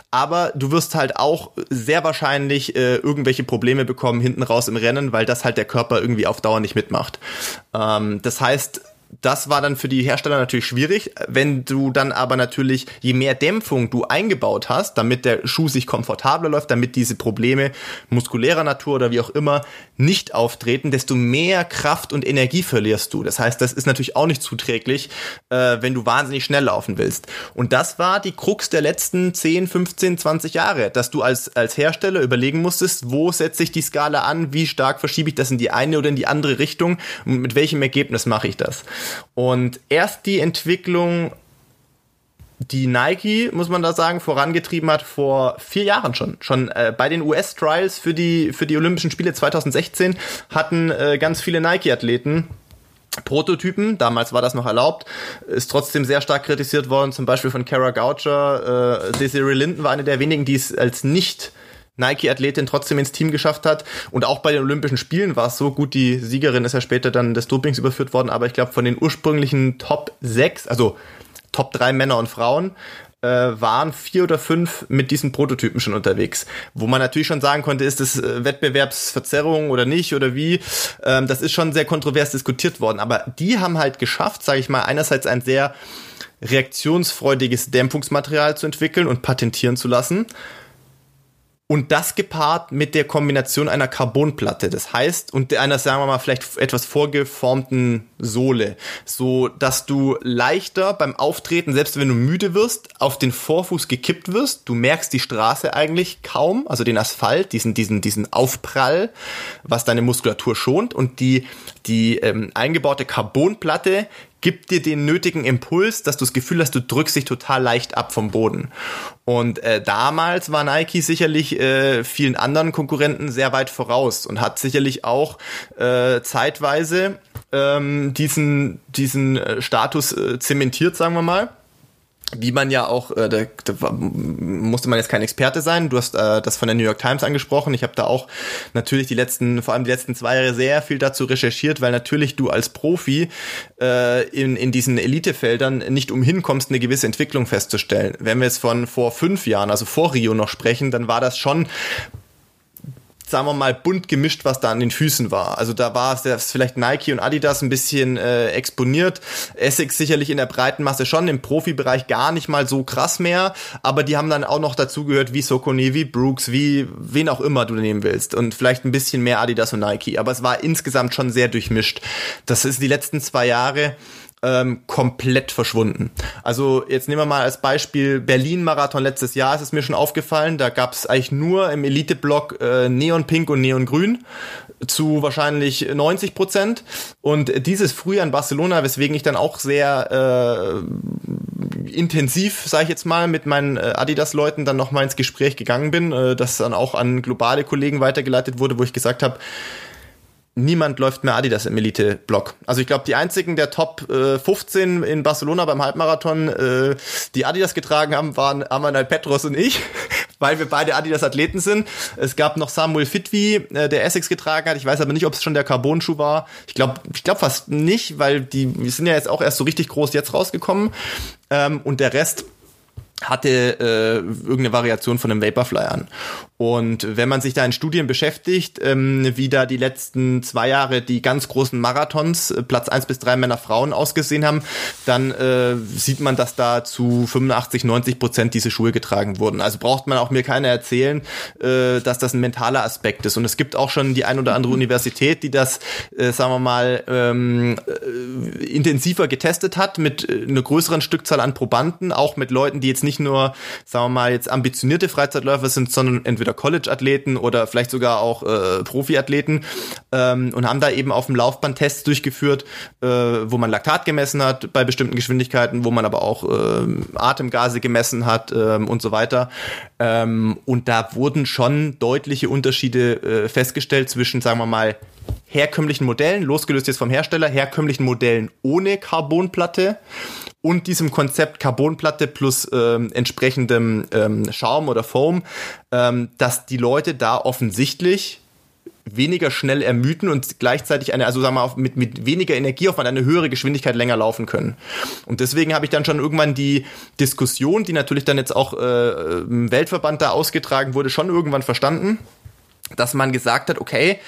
Aber du wirst halt auch sehr wahrscheinlich äh, irgendwelche Probleme bekommen hinten raus im Rennen, weil das halt der Körper irgendwie auf Dauer nicht mitmacht. Ähm, das heißt, das war dann für die Hersteller natürlich schwierig. Wenn du dann aber natürlich, je mehr Dämpfung du eingebaut hast, damit der Schuh sich komfortabler läuft, damit diese Probleme muskulärer Natur oder wie auch immer nicht auftreten, desto mehr Kraft und Energie verlierst du. Das heißt, das ist natürlich auch nicht zuträglich, äh, wenn du wahnsinnig schnell laufen willst. Und das war die Krux der letzten 10, 15, 20 Jahre, dass du als, als Hersteller überlegen musstest, wo setze ich die Skala an, wie stark verschiebe ich das in die eine oder in die andere Richtung und mit welchem Ergebnis mache ich das. Und erst die Entwicklung, die Nike, muss man da sagen, vorangetrieben hat vor vier Jahren schon. Schon äh, bei den US-Trials für die, für die Olympischen Spiele 2016 hatten äh, ganz viele Nike-Athleten Prototypen, damals war das noch erlaubt, ist trotzdem sehr stark kritisiert worden, zum Beispiel von Kara Goucher. Äh, Desiree Linden war eine der wenigen, die es als nicht Nike-Athletin trotzdem ins Team geschafft hat. Und auch bei den Olympischen Spielen war es so gut. Die Siegerin ist ja später dann des Dopings überführt worden. Aber ich glaube, von den ursprünglichen Top 6, also Top 3 Männer und Frauen, äh, waren vier oder fünf mit diesen Prototypen schon unterwegs. Wo man natürlich schon sagen konnte, ist das äh, Wettbewerbsverzerrung oder nicht oder wie. Ähm, das ist schon sehr kontrovers diskutiert worden. Aber die haben halt geschafft, sage ich mal, einerseits ein sehr reaktionsfreudiges Dämpfungsmaterial zu entwickeln und patentieren zu lassen und das gepaart mit der Kombination einer Carbonplatte. Das heißt, und einer, sagen wir mal, vielleicht etwas vorgeformten Sohle. So, dass du leichter beim Auftreten, selbst wenn du müde wirst, auf den Vorfuß gekippt wirst. Du merkst die Straße eigentlich kaum, also den Asphalt, diesen, diesen, diesen Aufprall, was deine Muskulatur schont. Und die, die ähm, eingebaute Carbonplatte gibt dir den nötigen Impuls, dass du das Gefühl hast, du drückst dich total leicht ab vom Boden. Und äh, damals war Nike sicherlich äh, vielen anderen Konkurrenten sehr weit voraus und hat sicherlich auch äh, zeitweise ähm, diesen, diesen äh, Status äh, zementiert, sagen wir mal wie man ja auch, äh, da, da musste man jetzt kein Experte sein. Du hast äh, das von der New York Times angesprochen. Ich habe da auch natürlich die letzten, vor allem die letzten zwei Jahre sehr viel dazu recherchiert, weil natürlich du als Profi äh, in, in diesen Elitefeldern nicht umhin kommst, eine gewisse Entwicklung festzustellen. Wenn wir jetzt von vor fünf Jahren, also vor Rio noch sprechen, dann war das schon sagen wir mal, bunt gemischt, was da an den Füßen war. Also da war es vielleicht Nike und Adidas ein bisschen äh, exponiert. Essex sicherlich in der breiten Masse schon, im Profibereich gar nicht mal so krass mehr, aber die haben dann auch noch dazu gehört, wie Sokone, wie Brooks, wie wen auch immer du nehmen willst und vielleicht ein bisschen mehr Adidas und Nike, aber es war insgesamt schon sehr durchmischt. Das ist die letzten zwei Jahre ähm, komplett verschwunden. Also jetzt nehmen wir mal als Beispiel Berlin-Marathon letztes Jahr, ist es mir schon aufgefallen, da gab es eigentlich nur im Elite-Block äh, Neon-Pink und Neon-Grün zu wahrscheinlich 90 Prozent. Und dieses Frühjahr in Barcelona, weswegen ich dann auch sehr äh, intensiv, sage ich jetzt mal, mit meinen äh, Adidas-Leuten dann nochmal ins Gespräch gegangen bin, äh, das dann auch an globale Kollegen weitergeleitet wurde, wo ich gesagt habe, niemand läuft mehr Adidas im Elite-Block. Also ich glaube, die einzigen der Top äh, 15 in Barcelona beim Halbmarathon, äh, die Adidas getragen haben, waren Amanal Petros und ich, weil wir beide Adidas-Athleten sind. Es gab noch Samuel Fitwi, äh, der Essex getragen hat. Ich weiß aber nicht, ob es schon der Carbon-Schuh war. Ich glaube ich glaub fast nicht, weil die wir sind ja jetzt auch erst so richtig groß jetzt rausgekommen. Ähm, und der Rest hatte äh, irgendeine Variation von einem Vaporfly an. Und wenn man sich da in Studien beschäftigt, ähm, wie da die letzten zwei Jahre die ganz großen Marathons, äh, Platz eins bis drei Männer, Frauen ausgesehen haben, dann äh, sieht man, dass da zu 85, 90 Prozent diese Schuhe getragen wurden. Also braucht man auch mir keiner erzählen, äh, dass das ein mentaler Aspekt ist. Und es gibt auch schon die ein oder andere Universität, die das, äh, sagen wir mal, ähm, äh, intensiver getestet hat mit äh, einer größeren Stückzahl an Probanden, auch mit Leuten, die jetzt nicht nur, sagen wir mal, jetzt ambitionierte Freizeitläufer sind, sondern entweder College-Athleten oder vielleicht sogar auch äh, Profi-Athleten ähm, und haben da eben auf dem Laufband Tests durchgeführt, äh, wo man Laktat gemessen hat bei bestimmten Geschwindigkeiten, wo man aber auch äh, Atemgase gemessen hat äh, und so weiter. Ähm, und da wurden schon deutliche Unterschiede äh, festgestellt zwischen, sagen wir mal, herkömmlichen Modellen, losgelöst jetzt vom Hersteller, herkömmlichen Modellen ohne Carbonplatte und diesem Konzept Carbonplatte plus ähm, entsprechendem ähm, Schaum oder Foam, ähm, dass die Leute da offensichtlich weniger schnell ermüden und gleichzeitig eine, also sagen wir mal, mit, mit weniger Energieaufwand eine höhere Geschwindigkeit länger laufen können. Und deswegen habe ich dann schon irgendwann die Diskussion, die natürlich dann jetzt auch äh, im Weltverband da ausgetragen wurde, schon irgendwann verstanden, dass man gesagt hat, okay,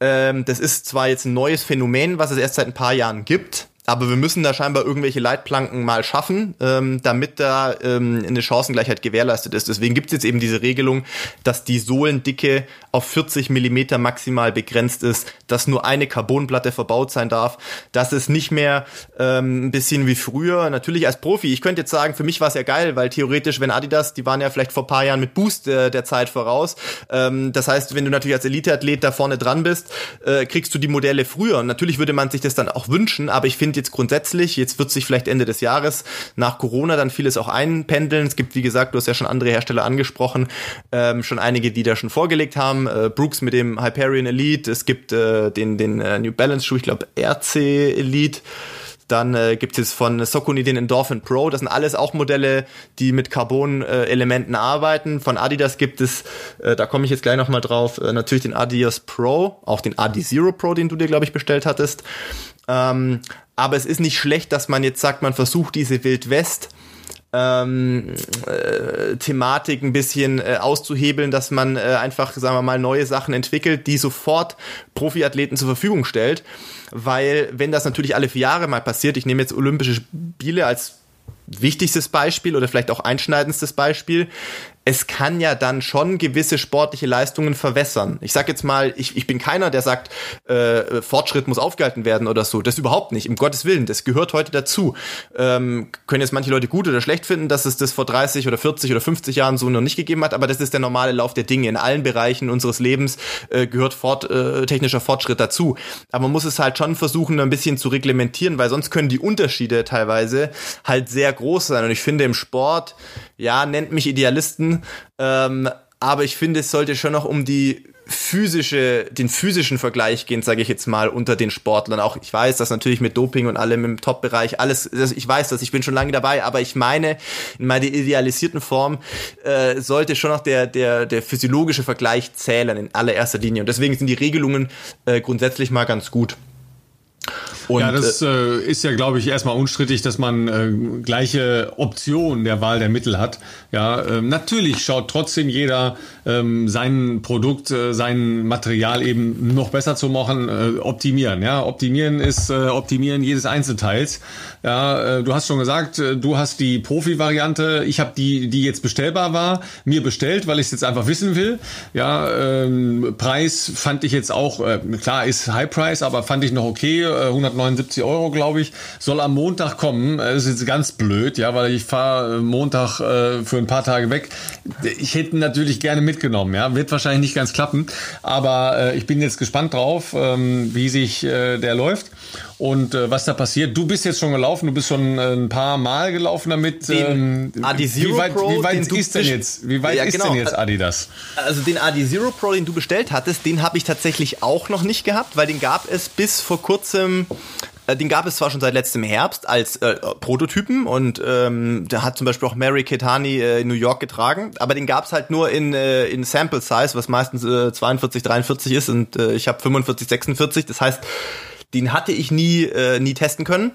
ähm, das ist zwar jetzt ein neues Phänomen, was es erst seit ein paar Jahren gibt, aber wir müssen da scheinbar irgendwelche Leitplanken mal schaffen, ähm, damit da ähm, eine Chancengleichheit gewährleistet ist. Deswegen gibt es jetzt eben diese Regelung, dass die Sohlendicke auf 40 Millimeter maximal begrenzt ist, dass nur eine Carbonplatte verbaut sein darf, dass es nicht mehr ähm, ein bisschen wie früher, natürlich als Profi, ich könnte jetzt sagen, für mich war es ja geil, weil theoretisch, wenn Adidas, die waren ja vielleicht vor paar Jahren mit Boost äh, der Zeit voraus, ähm, das heißt, wenn du natürlich als Eliteathlet da vorne dran bist, äh, kriegst du die Modelle früher. Und natürlich würde man sich das dann auch wünschen, aber ich finde, finde jetzt grundsätzlich, jetzt wird sich vielleicht Ende des Jahres nach Corona dann vieles auch einpendeln. Es gibt, wie gesagt, du hast ja schon andere Hersteller angesprochen, ähm, schon einige, die da schon vorgelegt haben. Äh, Brooks mit dem Hyperion Elite, es gibt äh, den, den äh, New Balance Schuh, ich glaube RC Elite. Dann äh, gibt es von Sokuni den Endorphin Pro. Das sind alles auch Modelle, die mit Carbon-Elementen äh, arbeiten. Von Adidas gibt es, äh, da komme ich jetzt gleich nochmal drauf, äh, natürlich den Adidas Pro, auch den Adi Zero Pro, den du dir, glaube ich, bestellt hattest. Ähm, aber es ist nicht schlecht, dass man jetzt sagt, man versucht diese Wildwest ähm, äh, Thematik ein bisschen äh, auszuhebeln, dass man äh, einfach, sagen wir mal, neue Sachen entwickelt, die sofort Profiathleten zur Verfügung stellt. Weil, wenn das natürlich alle vier Jahre mal passiert, ich nehme jetzt Olympische Spiele als wichtigstes Beispiel oder vielleicht auch einschneidendstes Beispiel, es kann ja dann schon gewisse sportliche Leistungen verwässern. Ich sag jetzt mal, ich, ich bin keiner, der sagt, äh, Fortschritt muss aufgehalten werden oder so. Das überhaupt nicht. Um Gottes Willen, das gehört heute dazu. Ähm, können jetzt manche Leute gut oder schlecht finden, dass es das vor 30 oder 40 oder 50 Jahren so noch nicht gegeben hat, aber das ist der normale Lauf der Dinge. In allen Bereichen unseres Lebens äh, gehört fort, äh, technischer Fortschritt dazu. Aber man muss es halt schon versuchen, ein bisschen zu reglementieren, weil sonst können die Unterschiede teilweise halt sehr groß sein. Und ich finde im Sport, ja, nennt mich Idealisten, ähm, aber ich finde, es sollte schon noch um die physische, den physischen Vergleich gehen, sage ich jetzt mal, unter den Sportlern. Auch ich weiß, dass natürlich mit Doping und allem im Top-Bereich alles, ich weiß das, ich bin schon lange dabei, aber ich meine, in meiner idealisierten Form äh, sollte schon noch der, der, der physiologische Vergleich zählen in allererster Linie. Und deswegen sind die Regelungen äh, grundsätzlich mal ganz gut. Und, ja, das äh, äh, ist ja, glaube ich, erstmal unstrittig, dass man äh, gleiche Optionen der Wahl der Mittel hat. Ja, äh, natürlich schaut trotzdem jeder ähm, sein Produkt, äh, sein Material eben noch besser zu machen, äh, optimieren. Ja, optimieren ist optimieren jedes Einzelteils. Ja, du hast schon gesagt, du hast die Profi-Variante. Ich habe die, die jetzt bestellbar war, mir bestellt, weil ich es jetzt einfach wissen will. Ja, ähm, Preis fand ich jetzt auch klar ist High Price, aber fand ich noch okay. 179 Euro, glaube ich, soll am Montag kommen. Das ist jetzt ganz blöd, ja, weil ich fahre Montag äh, für ein paar Tage weg. Ich hätte natürlich gerne mitgenommen, ja, wird wahrscheinlich nicht ganz klappen, aber äh, ich bin jetzt gespannt drauf, ähm, wie sich äh, der läuft und äh, was da passiert. Du bist jetzt schon gelaufen, du bist schon äh, ein paar Mal gelaufen damit. Den ähm, Adi Zero wie weit, Pro, wie weit ist denn jetzt? Wie weit ja, ist genau. denn jetzt Adidas? Also den Adi Zero Pro, den du bestellt hattest, den habe ich tatsächlich auch noch nicht gehabt, weil den gab es bis vor kurzem äh, den gab es zwar schon seit letztem Herbst als äh, Prototypen und ähm, der hat zum Beispiel auch Mary Ketani äh, in New York getragen, aber den gab es halt nur in, äh, in Sample Size, was meistens äh, 42, 43 ist und äh, ich habe 45, 46. Das heißt, den hatte ich nie, äh, nie testen können.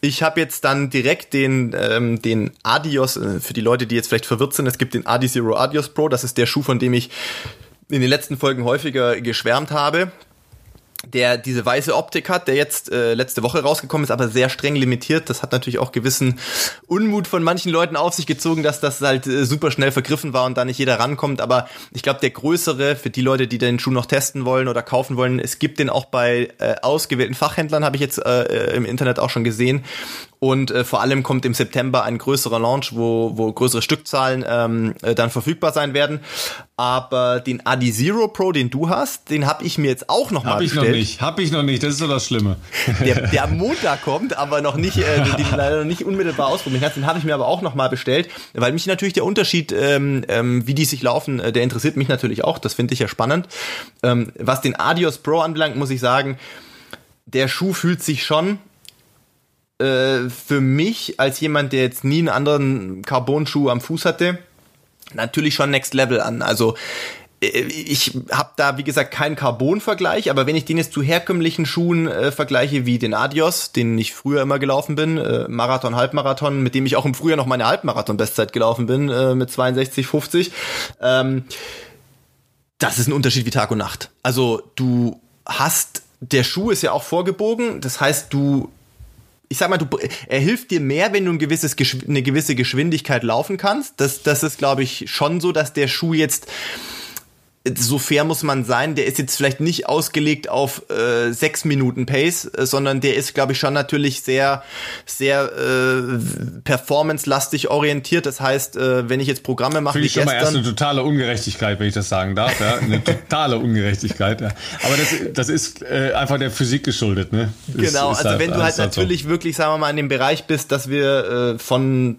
ich habe jetzt dann direkt den, ähm, den Adios, äh, für die Leute, die jetzt vielleicht verwirrt sind, es gibt den Adi Zero Adios Pro, das ist der Schuh, von dem ich in den letzten Folgen häufiger geschwärmt habe der diese weiße Optik hat, der jetzt äh, letzte Woche rausgekommen ist, aber sehr streng limitiert. Das hat natürlich auch gewissen Unmut von manchen Leuten auf sich gezogen, dass das halt äh, super schnell vergriffen war und da nicht jeder rankommt. Aber ich glaube, der größere, für die Leute, die den Schuh noch testen wollen oder kaufen wollen, es gibt den auch bei äh, ausgewählten Fachhändlern, habe ich jetzt äh, äh im Internet auch schon gesehen. Und äh, vor allem kommt im September ein größerer Launch, wo, wo größere Stückzahlen ähm, äh, dann verfügbar sein werden. Aber den Adi Zero Pro, den du hast, den habe ich mir jetzt auch noch hab mal bestellt. Hab ich noch nicht, hab ich noch nicht, das ist so das Schlimme. Der, der am Montag kommt, aber noch nicht, äh, den, leider noch nicht unmittelbar ausprobieren kannst. Den habe ich mir aber auch noch mal bestellt, weil mich natürlich der Unterschied, ähm, ähm, wie die sich laufen, äh, der interessiert mich natürlich auch. Das finde ich ja spannend. Ähm, was den Adios Pro anbelangt, muss ich sagen, der Schuh fühlt sich schon äh, für mich als jemand, der jetzt nie einen anderen Carbon-Schuh am Fuß hatte, natürlich schon Next Level an. Also äh, ich habe da wie gesagt keinen Carbon-Vergleich, aber wenn ich den jetzt zu herkömmlichen Schuhen äh, vergleiche wie den Adios, den ich früher immer gelaufen bin, äh, Marathon, Halbmarathon, mit dem ich auch im Frühjahr noch meine Halbmarathon-Bestzeit gelaufen bin äh, mit 62,50, ähm, das ist ein Unterschied wie Tag und Nacht. Also du hast der Schuh ist ja auch vorgebogen, das heißt du ich sag mal, du, er hilft dir mehr, wenn du ein gewisses, eine gewisse Geschwindigkeit laufen kannst. Das, das ist, glaube ich, schon so, dass der Schuh jetzt so fair muss man sein, der ist jetzt vielleicht nicht ausgelegt auf äh, sechs Minuten Pace, äh, sondern der ist, glaube ich, schon natürlich sehr, sehr äh, performance-lastig orientiert. Das heißt, äh, wenn ich jetzt Programme mache Finde ich schon mal erst eine totale Ungerechtigkeit, wenn ich das sagen darf. Ja? Eine totale Ungerechtigkeit. Ja. Aber das, das ist äh, einfach der Physik geschuldet. Ne? Genau, ist, ist also halt, wenn du halt natürlich so. wirklich, sagen wir mal, in dem Bereich bist, dass wir äh, von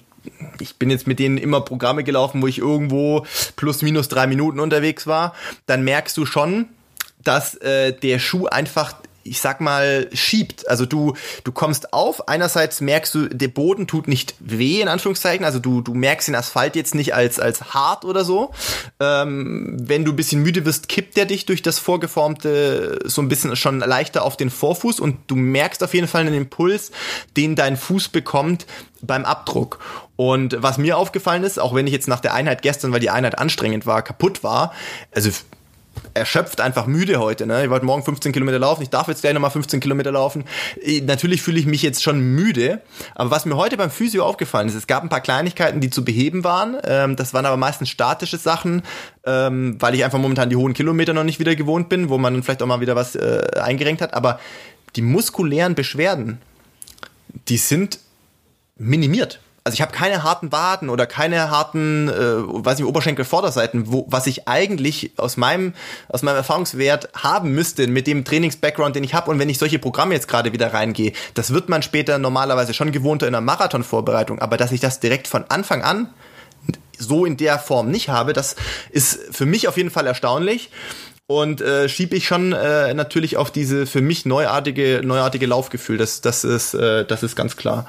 ich bin jetzt mit denen immer Programme gelaufen, wo ich irgendwo plus minus drei Minuten unterwegs war, dann merkst du schon, dass äh, der Schuh einfach ich sag mal, schiebt. Also du, du kommst auf, einerseits merkst du, der Boden tut nicht weh, in Anführungszeichen, also du, du merkst den Asphalt jetzt nicht als, als hart oder so. Ähm, wenn du ein bisschen müde wirst, kippt der dich durch das Vorgeformte so ein bisschen schon leichter auf den Vorfuß und du merkst auf jeden Fall einen Impuls, den dein Fuß bekommt beim Abdruck. Und was mir aufgefallen ist, auch wenn ich jetzt nach der Einheit gestern, weil die Einheit anstrengend war, kaputt war, also erschöpft, einfach müde heute. Ne? Ich wollte morgen 15 Kilometer laufen, ich darf jetzt gleich nochmal 15 Kilometer laufen. Natürlich fühle ich mich jetzt schon müde, aber was mir heute beim Physio aufgefallen ist, es gab ein paar Kleinigkeiten, die zu beheben waren. Ähm, das waren aber meistens statische Sachen, ähm, weil ich einfach momentan die hohen Kilometer noch nicht wieder gewohnt bin, wo man vielleicht auch mal wieder was äh, eingerenkt hat. Aber die muskulären Beschwerden, die sind minimiert also ich habe keine harten Waden oder keine harten, äh, weiß nicht, Oberschenkel-Vorderseiten, wo, was ich eigentlich aus meinem, aus meinem Erfahrungswert haben müsste mit dem Trainings-Background, den ich habe. Und wenn ich solche Programme jetzt gerade wieder reingehe, das wird man später normalerweise schon gewohnter in einer Marathon-Vorbereitung. Aber dass ich das direkt von Anfang an so in der Form nicht habe, das ist für mich auf jeden Fall erstaunlich und äh, schiebe ich schon äh, natürlich auf diese für mich neuartige neuartige Laufgefühl. Das das ist äh, das ist ganz klar.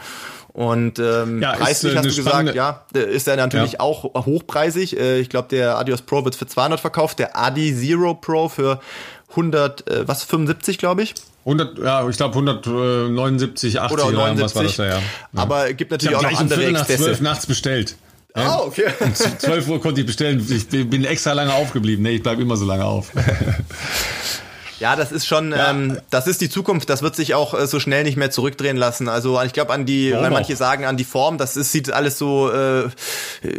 Und ähm, ja, preislich ist, äh, hast du gesagt, ja, ist er natürlich ja. auch hochpreisig. Äh, ich glaube, der Adios Pro wird für 200 verkauft, der Adi Zero Pro für 100, äh, was 75, glaube ich. 100, ja, ich glaube 179, 80 oder, 79. was war das ja. ja. Aber gibt natürlich auch noch andere um nach Exzesse. 12 nachts bestellt. Ah, oh, okay. Um 12 Uhr konnte ich bestellen. Ich bin extra lange aufgeblieben. Nee, ich bleibe immer so lange auf. Ja, das ist schon, ja. ähm, das ist die Zukunft. Das wird sich auch äh, so schnell nicht mehr zurückdrehen lassen. Also ich glaube an die, weil manche sagen an die Form, das ist, sieht alles so äh,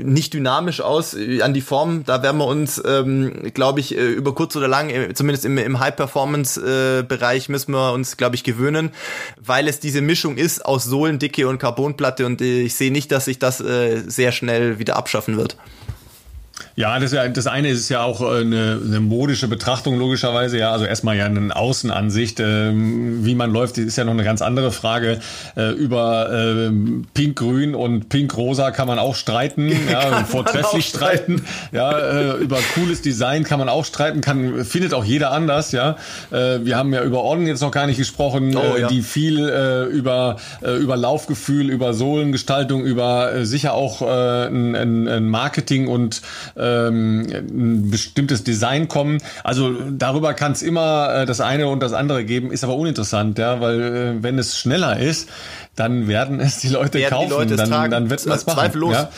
nicht dynamisch aus. An die Form, da werden wir uns, ähm, glaube ich, äh, über kurz oder lang, äh, zumindest im, im High-Performance-Bereich, müssen wir uns, glaube ich, gewöhnen, weil es diese Mischung ist aus Sohlendicke und Carbonplatte und ich sehe nicht, dass sich das äh, sehr schnell wieder abschaffen wird. Ja, das, ja, das eine ist ja auch äh, eine, eine modische Betrachtung logischerweise. Ja, also erstmal ja eine Außenansicht, ähm, wie man läuft, ist ja noch eine ganz andere Frage. Äh, über äh, Pink-Grün und Pink-Rosa kann man auch streiten, ja, vortrefflich streiten. Ja, äh, über cooles Design kann man auch streiten, kann findet auch jeder anders. Ja, äh, wir haben ja über Orden jetzt noch gar nicht gesprochen, oh, äh, ja. die viel äh, über äh, über Laufgefühl, über Sohlengestaltung, über äh, sicher auch äh, ein, ein Marketing und äh, ähm, ein bestimmtes Design kommen. Also darüber kann es immer äh, das eine und das andere geben, ist aber uninteressant, ja, weil äh, wenn es schneller ist, dann werden es die Leute werden kaufen, die Leute dann, dann wird man es machen. Zweifellos. Ja?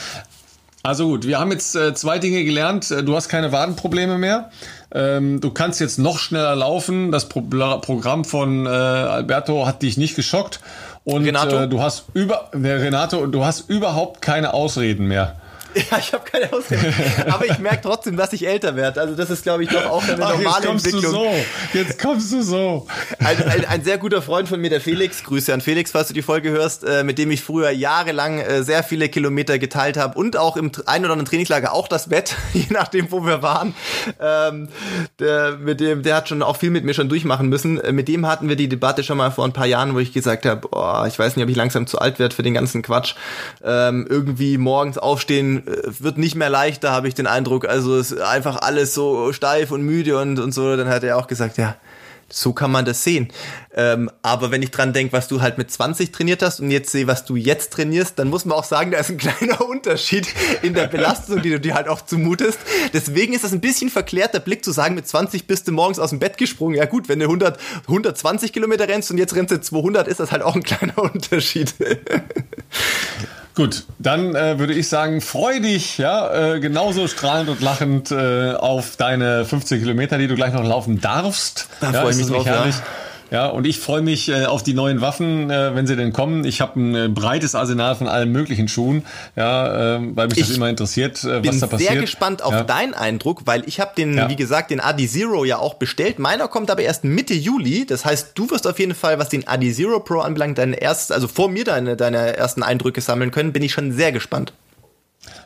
Also gut, wir haben jetzt äh, zwei Dinge gelernt. Äh, du hast keine Wadenprobleme mehr. Ähm, du kannst jetzt noch schneller laufen. Das Pro Programm von äh, Alberto hat dich nicht geschockt. Und Renato? Äh, du hast über Renato, du hast überhaupt keine Ausreden mehr. Ja, ich habe keine Ausrede. Aber ich merke trotzdem, dass ich älter werde. Also das ist, glaube ich, doch auch eine Ach, normale jetzt kommst Entwicklung. Du so. Jetzt kommst du so. Ein, ein, ein, sehr guter Freund von mir, der Felix, Grüße an Felix, falls du die Folge hörst, äh, mit dem ich früher jahrelang äh, sehr viele Kilometer geteilt habe und auch im ein oder anderen Trainingslager auch das Bett, je nachdem, wo wir waren. Ähm, der, mit dem, der hat schon auch viel mit mir schon durchmachen müssen. Äh, mit dem hatten wir die Debatte schon mal vor ein paar Jahren, wo ich gesagt habe, ich weiß nicht, ob ich langsam zu alt werde für den ganzen Quatsch. Ähm, irgendwie morgens aufstehen, äh, wird nicht mehr leichter, habe ich den Eindruck. Also ist einfach alles so steif und müde und, und so. Dann hat er auch gesagt, ja, so kann man das sehen. Ähm, aber wenn ich dran denke, was du halt mit 20 trainiert hast und jetzt sehe, was du jetzt trainierst, dann muss man auch sagen, da ist ein kleiner Unterschied in der Belastung, die du dir halt auch zumutest. Deswegen ist das ein bisschen verklärter Blick zu sagen, mit 20 bist du morgens aus dem Bett gesprungen. Ja gut, wenn du 100, 120 Kilometer rennst und jetzt rennst du 200, ist das halt auch ein kleiner Unterschied. Gut, dann äh, würde ich sagen, freu dich, ja, äh, genauso strahlend und lachend äh, auf deine 15 Kilometer, die du gleich noch laufen darfst. Da ja, freue ich mich drauf, herrlich. Ja. Ja, und ich freue mich äh, auf die neuen Waffen, äh, wenn sie denn kommen. Ich habe ein äh, breites Arsenal von allen möglichen Schuhen, ja, äh, weil mich ich das immer interessiert, äh, was da passiert. Ich bin sehr gespannt auf ja. deinen Eindruck, weil ich habe den, ja. wie gesagt, den Adi Zero ja auch bestellt. Meiner kommt aber erst Mitte Juli. Das heißt, du wirst auf jeden Fall, was den Adi Zero Pro anbelangt, deine erst, also vor mir deine, deine ersten Eindrücke sammeln können. Bin ich schon sehr gespannt.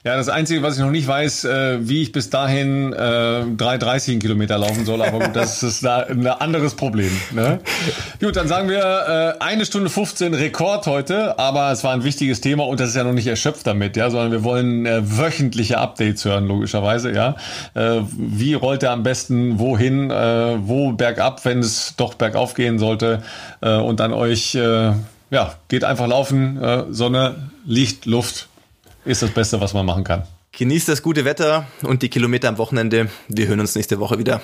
Ja, das Einzige, was ich noch nicht weiß, äh, wie ich bis dahin äh, 3,30 Kilometer laufen soll, aber gut, das ist da ein anderes Problem. Ne? Gut, dann sagen wir äh, eine Stunde 15 Rekord heute, aber es war ein wichtiges Thema und das ist ja noch nicht erschöpft damit, ja, sondern wir wollen äh, wöchentliche Updates hören, logischerweise, ja. Äh, wie rollt er am besten, wohin, äh, wo bergab, wenn es doch bergauf gehen sollte äh, und dann euch, äh, ja, geht einfach laufen, äh, Sonne, Licht, Luft, ist das Beste, was man machen kann. Genießt das gute Wetter und die Kilometer am Wochenende. Wir hören uns nächste Woche wieder.